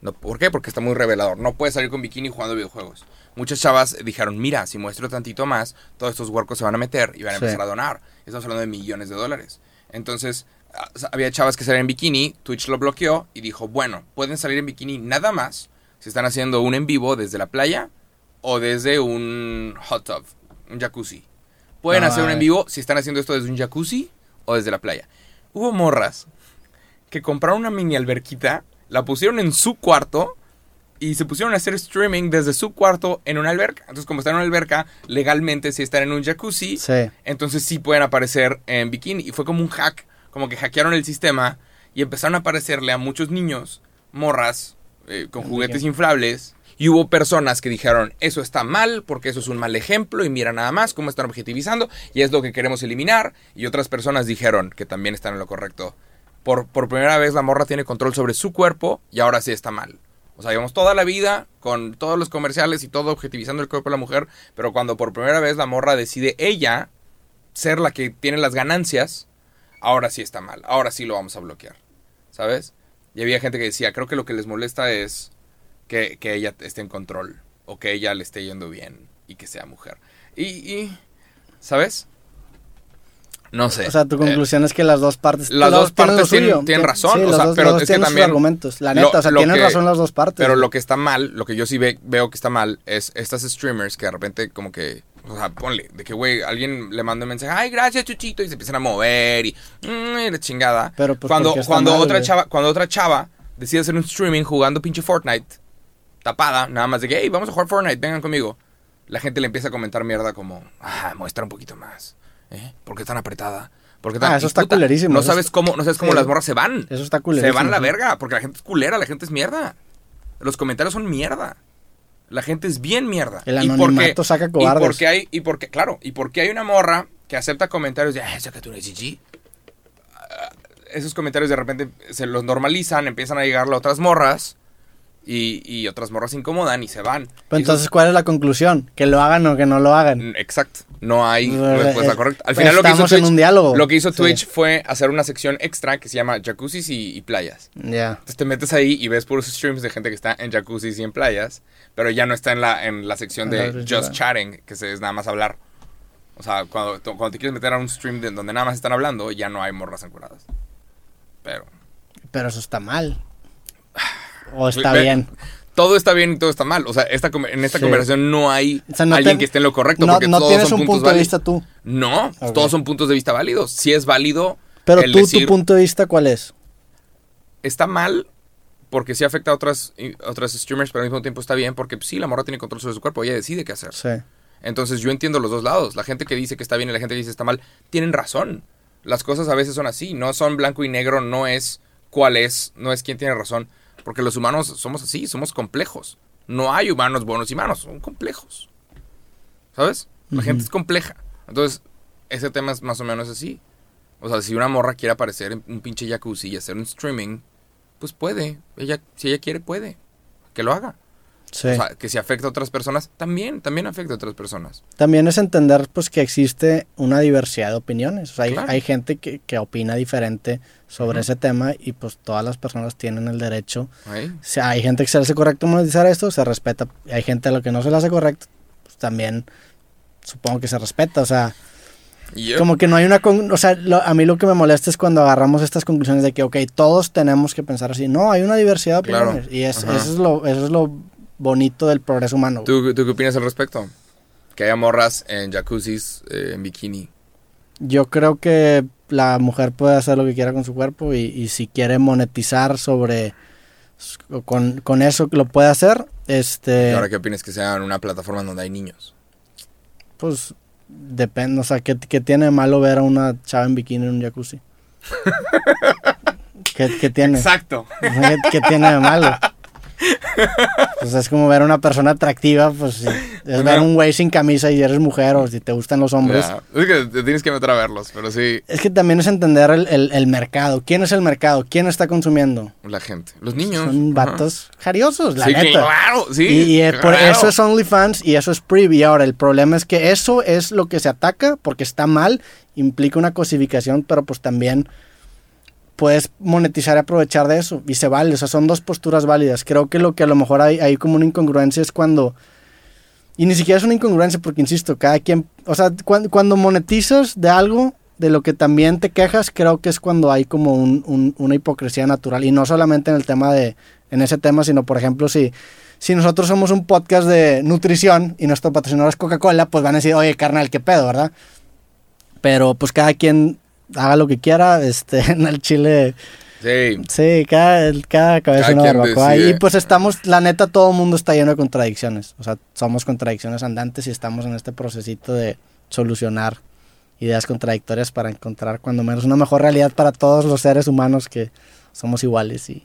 No, ¿Por qué? Porque está muy revelador. No puede salir con bikini jugando videojuegos. Muchas chavas dijeron, mira, si muestro tantito más, todos estos huercos se van a meter y van a empezar a donar. Estamos hablando de millones de dólares. Entonces, ah, había chavas que salían en bikini, Twitch lo bloqueó y dijo, bueno, pueden salir en bikini nada más si están haciendo un en vivo desde la playa o desde un hot tub, un jacuzzi. Pueden hacer un en vivo si están haciendo esto desde un jacuzzi o desde la playa. Hubo morras que compraron una mini alberquita, la pusieron en su cuarto y se pusieron a hacer streaming desde su cuarto en una alberca. Entonces, como están en una alberca, legalmente si están en un jacuzzi, entonces sí pueden aparecer en bikini. Y fue como un hack, como que hackearon el sistema y empezaron a aparecerle a muchos niños, morras, eh, con juguetes inflables, y hubo personas que dijeron, eso está mal porque eso es un mal ejemplo y mira nada más cómo están objetivizando y es lo que queremos eliminar. Y otras personas dijeron que también están en lo correcto. Por, por primera vez la morra tiene control sobre su cuerpo y ahora sí está mal. O sea, llevamos toda la vida con todos los comerciales y todo objetivizando el cuerpo de la mujer, pero cuando por primera vez la morra decide ella ser la que tiene las ganancias, ahora sí está mal, ahora sí lo vamos a bloquear. ¿Sabes? Y había gente que decía, creo que lo que les molesta es que, ella esté en control o que ella le esté yendo bien y que sea mujer. Y, ¿sabes? No sé. O sea, tu conclusión es que las dos partes. Las dos partes tienen, razón. o sea, pero es que también. argumentos. La neta, o sea, tienen razón las dos partes. Pero lo que está mal, lo que yo sí veo que está mal, es estas streamers que de repente, como que. O sea, ponle, de que, güey, alguien le manda un mensaje, ay, gracias, chuchito, y se empiezan a mover y. Mmm, chingada. Pero pues, cuando, cuando, otra chava, cuando otra chava decide hacer un streaming jugando pinche Fortnite tapada, nada más de que, hey, vamos a jugar Fortnite, vengan conmigo. La gente le empieza a comentar mierda como, ah, muestra un poquito más. ¿Eh? ¿Por qué tan apretada? ¿Por qué tan... Ah, eso está culerísimo. No sabes cómo, no sabes cómo las morras se van. Eso está culerísimo. Se van a la verga, porque la gente es culera, la gente es mierda. Los comentarios son mierda. La gente es bien mierda. El anonimato saca cobardes. Y porque hay, y porque, claro, y porque hay una morra que acepta comentarios de, ah, sácate una GG. esos comentarios de repente se los normalizan, empiezan a llegar a otras morras y, otras morras se incomodan y se van. entonces, ¿cuál es la conclusión? ¿Que lo hagan o que no lo hagan? Exacto. No hay pues, respuesta correcta. Al final lo que hizo Twitch, en un diálogo. Lo que hizo Twitch fue hacer una sección extra que se llama jacuzzis y, playas. Ya. Entonces te metes ahí y ves puros streams de gente que está en jacuzzis y en playas, pero ya no está en la, en la sección de just chatting, que es nada más hablar. O sea, cuando, cuando te quieres meter a un stream de, donde nada más están hablando, ya no hay morras encuradas. Pero... Pero eso está mal. ¿O está bien? Todo está bien y todo está mal. O sea, esta, en esta conversación no hay alguien que esté en lo correcto. No, porque no tienes un punto de vista tú. No, todos son puntos de vista válidos. Si es válido. Pero tú, tu punto de vista, ¿cuál es? Está mal porque sí afecta a otras, otras streamers, pero al mismo tiempo está bien porque sí, la morra tiene control sobre su cuerpo, ella decide qué hacer. Sí. Entonces yo entiendo los dos lados. La gente que dice que está bien y la gente que dice que está mal, tienen razón. Las cosas a veces son así, no son blanco y negro, no es cuál es, no es quién tiene razón. Porque los humanos somos así, somos complejos. No hay humanos buenos y malos, son complejos. ¿Sabes? La gente es compleja. Entonces, ese tema es más o menos así. O sea, si una morra quiere aparecer en un pinche jacuzzi y hacer un streaming, pues puede. Ella, si ella quiere, puede. Que lo haga. O sea, que si afecta a otras personas, también, también afecta a otras personas. También es entender pues que existe una diversidad de opiniones. O sea, hay, hay, gente que, que, opina diferente sobre ese tema y pues todas las personas tienen el derecho. Si hay gente que se le hace correcto monetizar esto, se respeta. Hay gente a lo que no se le hace correcto, pues también supongo que se respeta. O sea, como que no hay una... o sea, a mí lo que me molesta es cuando agarramos estas conclusiones de que, ok, todos tenemos que pensar así. No, hay una diversidad de opiniones. Y es, eso, es lo, eso es lo bonito del progreso humano. ¿Tú, qué opinas al respecto? Que haya morras en jacuzzis, eh, en bikini. Yo creo que la mujer puede hacer lo que quiera con su cuerpo y, si quiere monetizar sobre... Con, con, eso lo puede hacer. Este, ¿Y ahora qué opinas que sea en una plataforma donde hay niños? Pues depende, o sea, ¿qué, tiene de malo ver a una chava en bikini en un jacuzzi? (laughs) ¿Qué, tiene? Exacto. ¿Qué, tiene de malo? Pues es como ver a una persona atractiva, pues es ver un güey sin camisa y eres mujer o si te gustan los hombres. Es que te tienes que meter a verlos, pero sí. Es que también es entender el, mercado. ¿Quién es el mercado? ¿Quién está consumiendo? La gente. Los niños. Son vatos jariosos, la neta. claro, sí. Y, eh, por eso es OnlyFans y eso es Privy. Ahora, el problema es que eso es lo que se ataca porque está mal, implica una cosificación, pero pues también puedes monetizar y aprovechar de eso y se vale, o sea, son dos posturas válidas. Creo que lo que a lo mejor hay, hay como una incongruencia es cuando... Y ni siquiera es una incongruencia porque, insisto, cada quien... O sea, cuando, monetizas de algo, de lo que también te quejas, creo que es cuando hay como un, una hipocresía natural. Y no solamente en el tema de... En ese tema, sino, por ejemplo, si si nosotros somos un podcast de nutrición y nuestro patrocinador es Coca-Cola, pues van a decir, oye, carnal, qué pedo, ¿verdad? Pero pues cada quien haga lo que quiera, este, (laughs) en el Chile. Sí. Sí, cada, cada cabeza una barbacoa. Y pues estamos, la neta, todo el mundo está lleno de contradicciones. O sea, somos contradicciones andantes y estamos en este procesito de solucionar ideas contradictorias para encontrar cuando menos una mejor realidad para todos los seres humanos que somos iguales y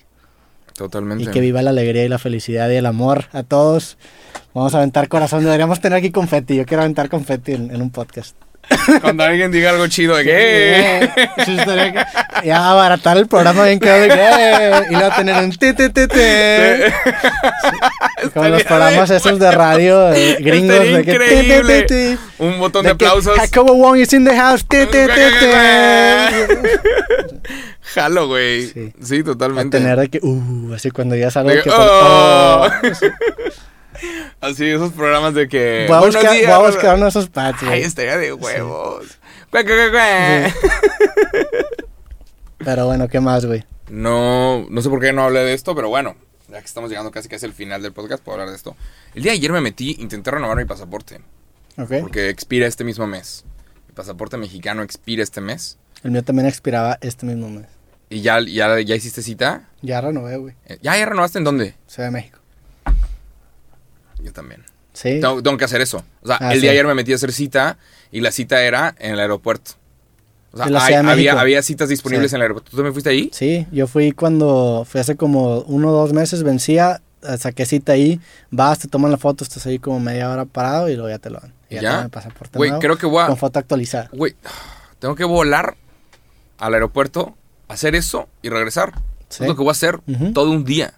Totalmente. Y que viva la alegría y la felicidad y el amor a todos. Vamos a aventar corazón. Deberíamos tener aquí confeti. Yo quiero aventar confeti en un podcast. Cuando alguien diga algo chido de que... ya abaratar el programa bien claro de que... Y luego tener un te te te te. Como los programas esos de radio gringos de que increíble. Un botón de, aplausos. Jacobo Wong is in the house. Te te te. Jalo, güey. Sí. totalmente. A tener de que... Uh, así cuando ya salgo que... Oh. Así, esos programas de que. Voy a buscar, días, voy a buscar uno de esos pads, Ay, estaría de huevos. (laughs) Pero bueno, ¿qué más, güey? No, no sé por qué no hablé de esto, pero bueno, ya que estamos llegando casi casi al final del podcast, puedo hablar de esto. El día de ayer me metí, intenté renovar mi pasaporte. Ok. Porque expira este mismo mes. Mi pasaporte mexicano expira este mes. El mío también expiraba este mismo mes. ¿Y ya, ya, ya hiciste cita? Ya renové, güey. ¿Ya, ¿Ya renovaste en dónde? Ciudad de México. Yo también. Sí. Tengo, que hacer eso. O sea, ah, el día de ayer me metí a hacer cita y la cita era en el aeropuerto. O sea, había, había, citas disponibles en el aeropuerto. ¿Tú me fuiste ahí? Sí, yo fui cuando, fui hace como uno o dos meses, vencía, saqué cita ahí, vas, te toman la foto, estás ahí como media hora parado y luego ya te lo dan. Y ya, Güey, creo que voy a... Con foto actualizada. Güey, tengo que volar al aeropuerto hacer eso y regresar. Es lo que voy a hacer todo un día.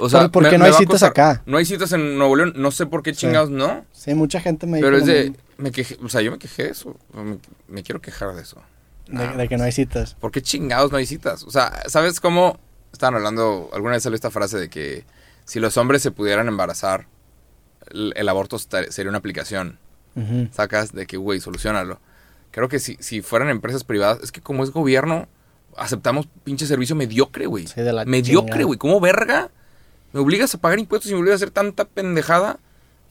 O sea, ¿por qué no hay citas acá? No hay citas en Nuevo León, no sé por qué chingados no. Sí, mucha gente me Pero es de, me quejé, o sea, yo me quejé de eso, me, quiero quejar de eso. De, que no hay citas. ¿Por qué chingados no hay citas? O sea, ¿sabes cómo estaban hablando, alguna vez salió esta frase de que si los hombres se pudieran embarazar, el, aborto sería una aplicación. Sacas de que, güey, solucionalo. Creo que si, si fueran empresas privadas, es que como es gobierno, aceptamos pinche servicio mediocre, güey. mediocre, güey. ¿Cómo verga? ¿Me obligas a pagar impuestos y me obligas a hacer tanta pendejada?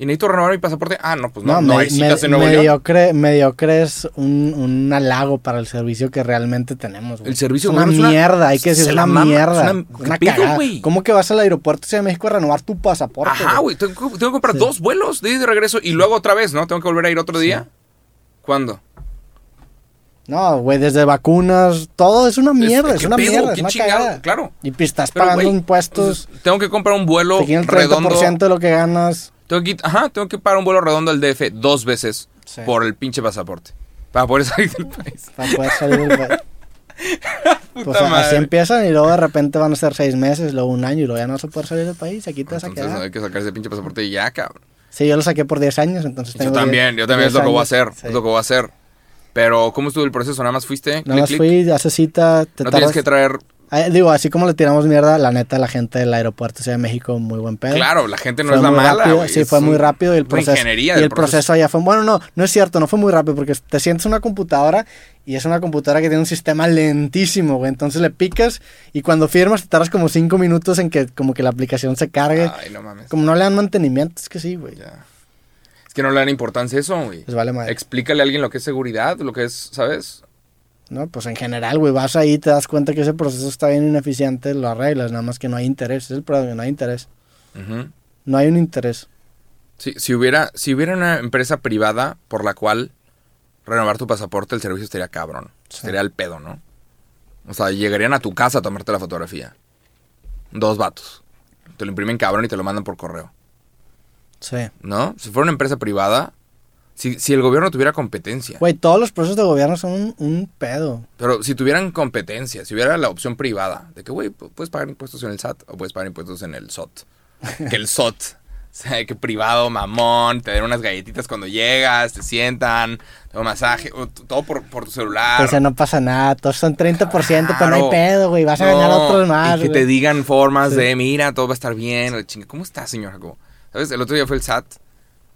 Y necesito renovar mi pasaporte. Ah, no, pues no, no, hay citas en Nuevo mediocre, Mediocre es un, un, halago para el servicio que realmente tenemos. El servicio es una mierda, hay que decir, es una mierda. Una, cagada. ¿Cómo que vas al aeropuerto de México a renovar tu pasaporte? Ajá, güey. Tengo, que comprar dos vuelos de, de regreso y luego otra vez, ¿no? Tengo que volver a ir otro día. ¿Cuándo? No, güey, desde vacunas, todo es una mierda, es, una mierda, es una cagada. Claro. Y pues, estás pagando impuestos. tengo que comprar un vuelo te el 30% de lo que ganas. Tengo que, ajá, tengo que pagar un vuelo redondo al DF dos veces por el pinche pasaporte. Para poder salir del país. Para poder salir del país. (laughs) pues así empiezan y luego de repente van a ser seis meses, luego un año y luego ya no vas a poder salir del país. Aquí te vas a quedar. hay que sacar ese pinche pasaporte y ya, cabrón. Sí, yo lo saqué por 10 años, entonces tengo Yo también, yo también es lo que voy a hacer, es lo que voy a hacer. Pero, ¿cómo estuvo el proceso? ¿Nada más fuiste? Nada más fui, hace cita. Te no tienes que traer... digo, así como le tiramos mierda, la neta, la gente del aeropuerto Ciudad de México, muy buen pedo. Claro, la gente no es la mala, Sí, fue muy rápido y el proceso... Y el proceso. allá fue... Bueno, no, no es cierto, no fue muy rápido porque te sientes una computadora y es una computadora que tiene un sistema lentísimo, güey. Entonces le picas y cuando firmas te tardas como cinco minutos en que como que la aplicación se cargue. Ay, no mames. Como no le dan mantenimiento, es que sí, güey. Ya. Que no le dan importancia a eso, güey. Pues vale madre. Explícale a alguien lo que es seguridad, lo que es, ¿sabes? No, pues en general, güey, vas ahí, te das cuenta que ese proceso está bien ineficiente, lo arreglas, nada más que no hay interés. Es el problema, no hay interés. No hay un interés. Sí, si hubiera, si hubiera una empresa privada por la cual renovar tu pasaporte, el servicio estaría cabrón. Sería el pedo, ¿no? O sea, llegarían a tu casa a tomarte la fotografía. Dos vatos. Te lo imprimen cabrón y te lo mandan por correo. Sí. ¿No? Si fuera una empresa privada, si, si el gobierno tuviera competencia. Güey, todos los procesos de gobierno son un, pedo. Pero si tuvieran competencia, si hubiera la opción privada, de que, güey, puedes pagar impuestos en el SAT o puedes pagar impuestos en el SOT. que el SOT, o (laughs) sea, que privado, mamón, te dan unas galletitas cuando llegas, te sientan, te masaje, todo por, tu celular. O sea, no pasa nada, todos son 30%, pero no hay pedo, güey, vas a ganar otros más. Y que te digan formas de, mira, todo va a estar bien, ¿cómo está, señora? ¿Sabes? El otro día fue el SAT.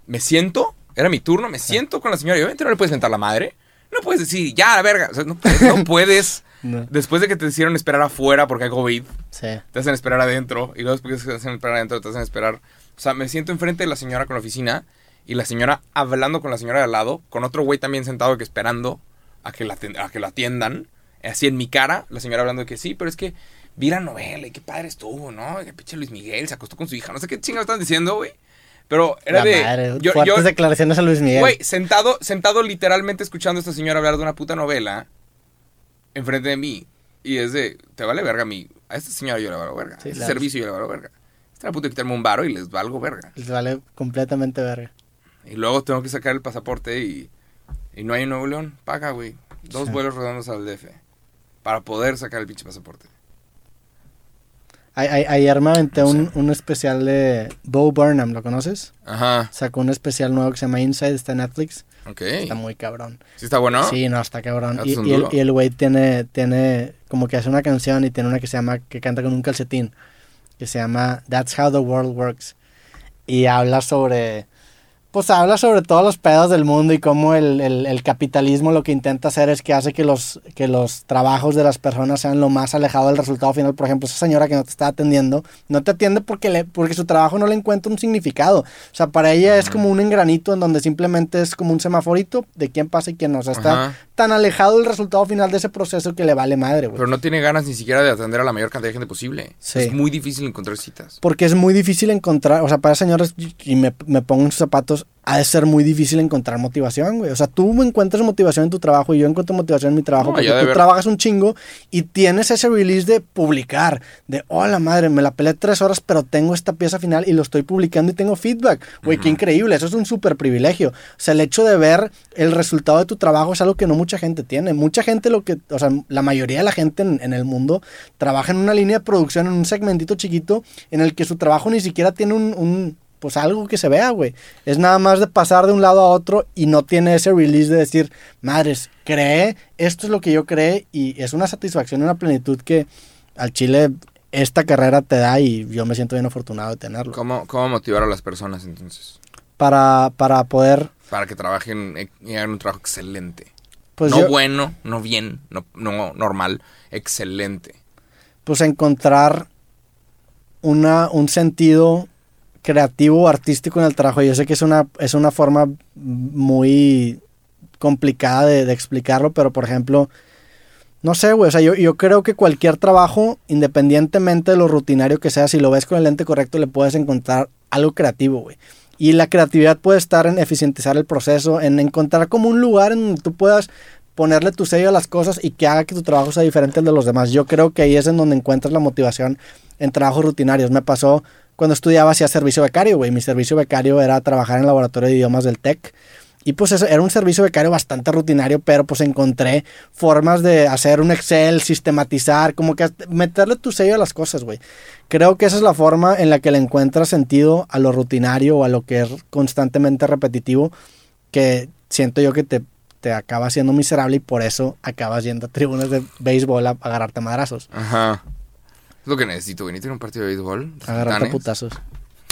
Me siento, era mi turno, me siento con la señora y obviamente no le puedes mentar la madre. No puedes decir, ya, la verga. O sea, no, puedes. (laughs) Después de que te hicieron esperar afuera porque hay COVID, te hacen esperar adentro. Y luego después que te hacen esperar adentro, te hacen esperar. O sea, me siento enfrente de la señora con la oficina y la señora hablando con la señora de al lado, con otro güey también sentado que esperando a que la, a que la atiendan. Así en mi cara, la señora hablando de que sí, pero es que vi la novela y qué padre estuvo, ¿no? Que pinche Luis Miguel se acostó con su hija. No sé qué chingados están diciendo, güey. Pero era de. Madre, yo, fuertes declaraciones a Luis Miguel. Güey, sentado, sentado literalmente escuchando a esta señora hablar de una puta novela enfrente de mí. Y es de. Te vale verga a mí. A esta señora yo le valgo verga. a este servicio yo le valgo verga. Está a punto de quitarme un varo y les valgo verga. Les vale completamente verga. Y luego tengo que sacar el pasaporte y. Y no hay un Nuevo León. Paga, güey. Dos vuelos redondos al DF. Para poder sacar el pinche pasaporte. Ayer me aventé un, un, especial de Bo Burnham, ¿lo conoces? Ajá. Sacó un especial nuevo que se llama Inside, está en Netflix. Ok. Está muy cabrón. ¿Sí está bueno? Sí, no, está cabrón. Y, y, el, güey tiene, tiene, como que hace una canción y tiene una que se llama, que canta con un calcetín, que se llama That's How the World Works. Y habla sobre pues habla sobre todos los pedos del mundo y cómo el, el, capitalismo lo que intenta hacer es que hace que los, que los trabajos de las personas sean lo más alejado del resultado final. Por ejemplo, esa señora que no te está atendiendo, no te atiende porque, le, porque su trabajo no le encuentra un significado. O sea, para ella es como un engranito en donde simplemente es como un semaforito de quién pasa y quién no. O sea, está tan alejado del resultado final de ese proceso que le vale madre, Pero no tiene ganas ni siquiera de atender a la mayor cantidad de gente posible. Es muy difícil encontrar citas. Porque es muy difícil encontrar, o sea, para señores, y me, me pongo en sus zapatos, ha de ser muy difícil encontrar motivación, güey. O sea, tú encuentras motivación en tu trabajo y yo encuentro motivación en mi trabajo porque tú trabajas un chingo y tienes ese release de publicar, de, oh, la madre, me la peleé tres horas, pero tengo esta pieza final y lo estoy publicando y tengo feedback. Güey, qué increíble, eso es un súper privilegio. O sea, el hecho de ver el resultado de tu trabajo es algo que no mucha gente tiene. Mucha gente lo que, o sea, la mayoría de la gente en, el mundo trabaja en una línea de producción, en un segmentito chiquito, en el que su trabajo ni siquiera tiene un pues algo que se vea, güey. Es nada más de pasar de un lado a otro y no tiene ese release de decir, madres, cree, esto es lo que yo cree y es una satisfacción, una plenitud que al Chile esta carrera te da y yo me siento bien afortunado de tenerlo. ¿Cómo, cómo motivar a las personas entonces? Para, para poder... Para que trabajen y hagan un trabajo excelente. Pues no bueno, no bien, no, no normal, excelente. Pues encontrar una, un sentido creativo artístico en el trabajo. Yo sé que es una, es una forma muy complicada de, explicarlo, pero por ejemplo, no sé, güey, o sea, yo, yo, creo que cualquier trabajo, independientemente de lo rutinario que sea, si lo ves con el lente correcto, le puedes encontrar algo creativo, güey. Y la creatividad puede estar en eficientizar el proceso, en encontrar como un lugar en donde tú puedas ponerle tu sello a las cosas y que haga que tu trabajo sea diferente al de los demás. Yo creo que ahí es en donde encuentras la motivación en trabajos rutinarios. Me pasó cuando estudiaba hacía servicio becario, güey. Mi servicio becario era trabajar en el laboratorio de idiomas del TEC. Y pues eso, era un servicio becario bastante rutinario, pero pues encontré formas de hacer un Excel, sistematizar, como que meterle tu sello a las cosas, güey. Creo que esa es la forma en la que le encuentras sentido a lo rutinario o a lo que es constantemente repetitivo, que siento yo que te, te acaba siendo miserable y por eso acabas yendo a tribunas de béisbol a, agarrarte madrazos. Ajá. Es lo que necesito, venir a un partido de béisbol. Agarrarte putazos.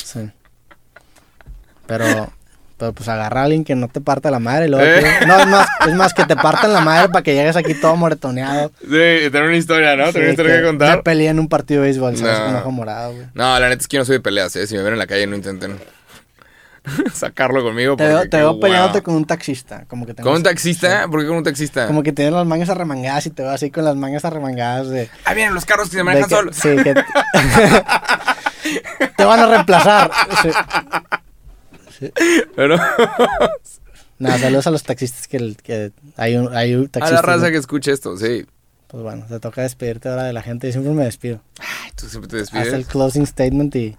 Sí. Pero, pero pues agarra a alguien que no te parta la madre. Luego ¿Eh? No, es más, es más que te partan la madre para que llegues aquí todo moretoneado. Sí, tener una historia, ¿no? tener una historia que, contar. Me peleé en un partido de béisbol, ¿sabes? No. Con ojo morado, güey. No, la neta es que yo no soy de peleas, ¿eh? Si me ven en la calle no intenten (laughs) sacarlo conmigo. Te veo, te veo peleándote con un taxista. Como que ¿Con un taxista? ¿Por qué con un taxista? Como que tienes las mangas arremangadas y te veo así con las mangas arremangadas de... Ah, bien, los carros que se manejan solos. Sí, que... (laughs) te van a reemplazar. Pero... Nada, saludos a los taxistas que, que hay un, hay un taxista. A la raza que escuche esto, sí. Pues bueno, te toca despedirte ahora de la gente. Yo siempre me despido. Ay, tú siempre te despides. Haz el closing statement y...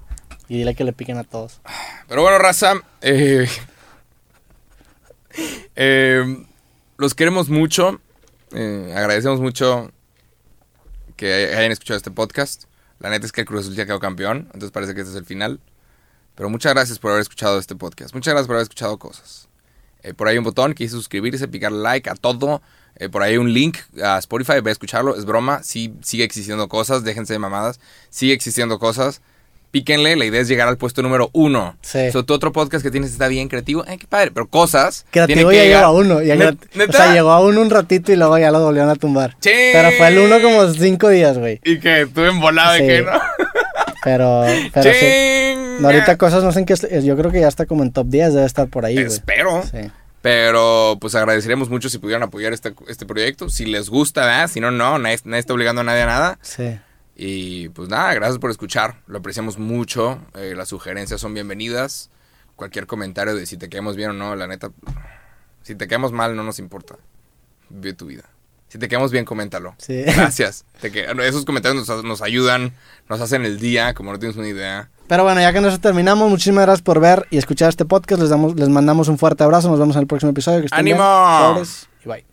Y dile que le piquen a todos. Pero bueno, raza. Eh, eh, los queremos mucho. Eh, agradecemos mucho que hayan escuchado este podcast. La neta es que el Cruz Azul ya quedó campeón. Entonces parece que este es el final. Pero muchas gracias por haber escuchado este podcast. Muchas gracias por haber escuchado cosas. por ahí un botón que dice suscribirse, picar like a todo. por ahí un link a Spotify, ve a escucharlo. Es broma, sí sigue existiendo cosas, déjense de mamadas. Sigue existiendo cosas píquenle, la idea es llegar al puesto número uno. Sí. O tu otro podcast que tienes está bien creativo, eh, qué padre, pero cosas. Creativo ya llegó a uno. o sea, llegó a uno un ratito y luego ya lo volvieron a tumbar. Sí. Pero fue el uno como cinco días, güey. Y que estuve embolado de que no. Pero, (laughs) pero sí. ahorita cosas no sé en qué. Yo creo que ya está como en top 10, debe estar por ahí. Espero. Sí. Pero pues agradeceríamos mucho si pudieran apoyar este, este proyecto. Si les gusta, ¿verdad? Si no, no, nadie, nadie está obligando a nadie a nada. Sí. Y pues nada, gracias por escuchar. Lo apreciamos mucho. Eh, las sugerencias son bienvenidas. Cualquier comentario de si te quedamos bien o no, la neta. Si te quedamos mal, no nos importa. Vive tu vida. Si te quedamos bien, coméntalo. Sí. (laughs) Gracias. esos comentarios nos, ayudan, nos hacen el día, como no tienes una idea. Pero bueno, ya que nos terminamos, muchísimas gracias por ver y escuchar este podcast. Les, damos, les mandamos un fuerte abrazo. Nos vemos en el próximo episodio. ¡Ánimo! y bye.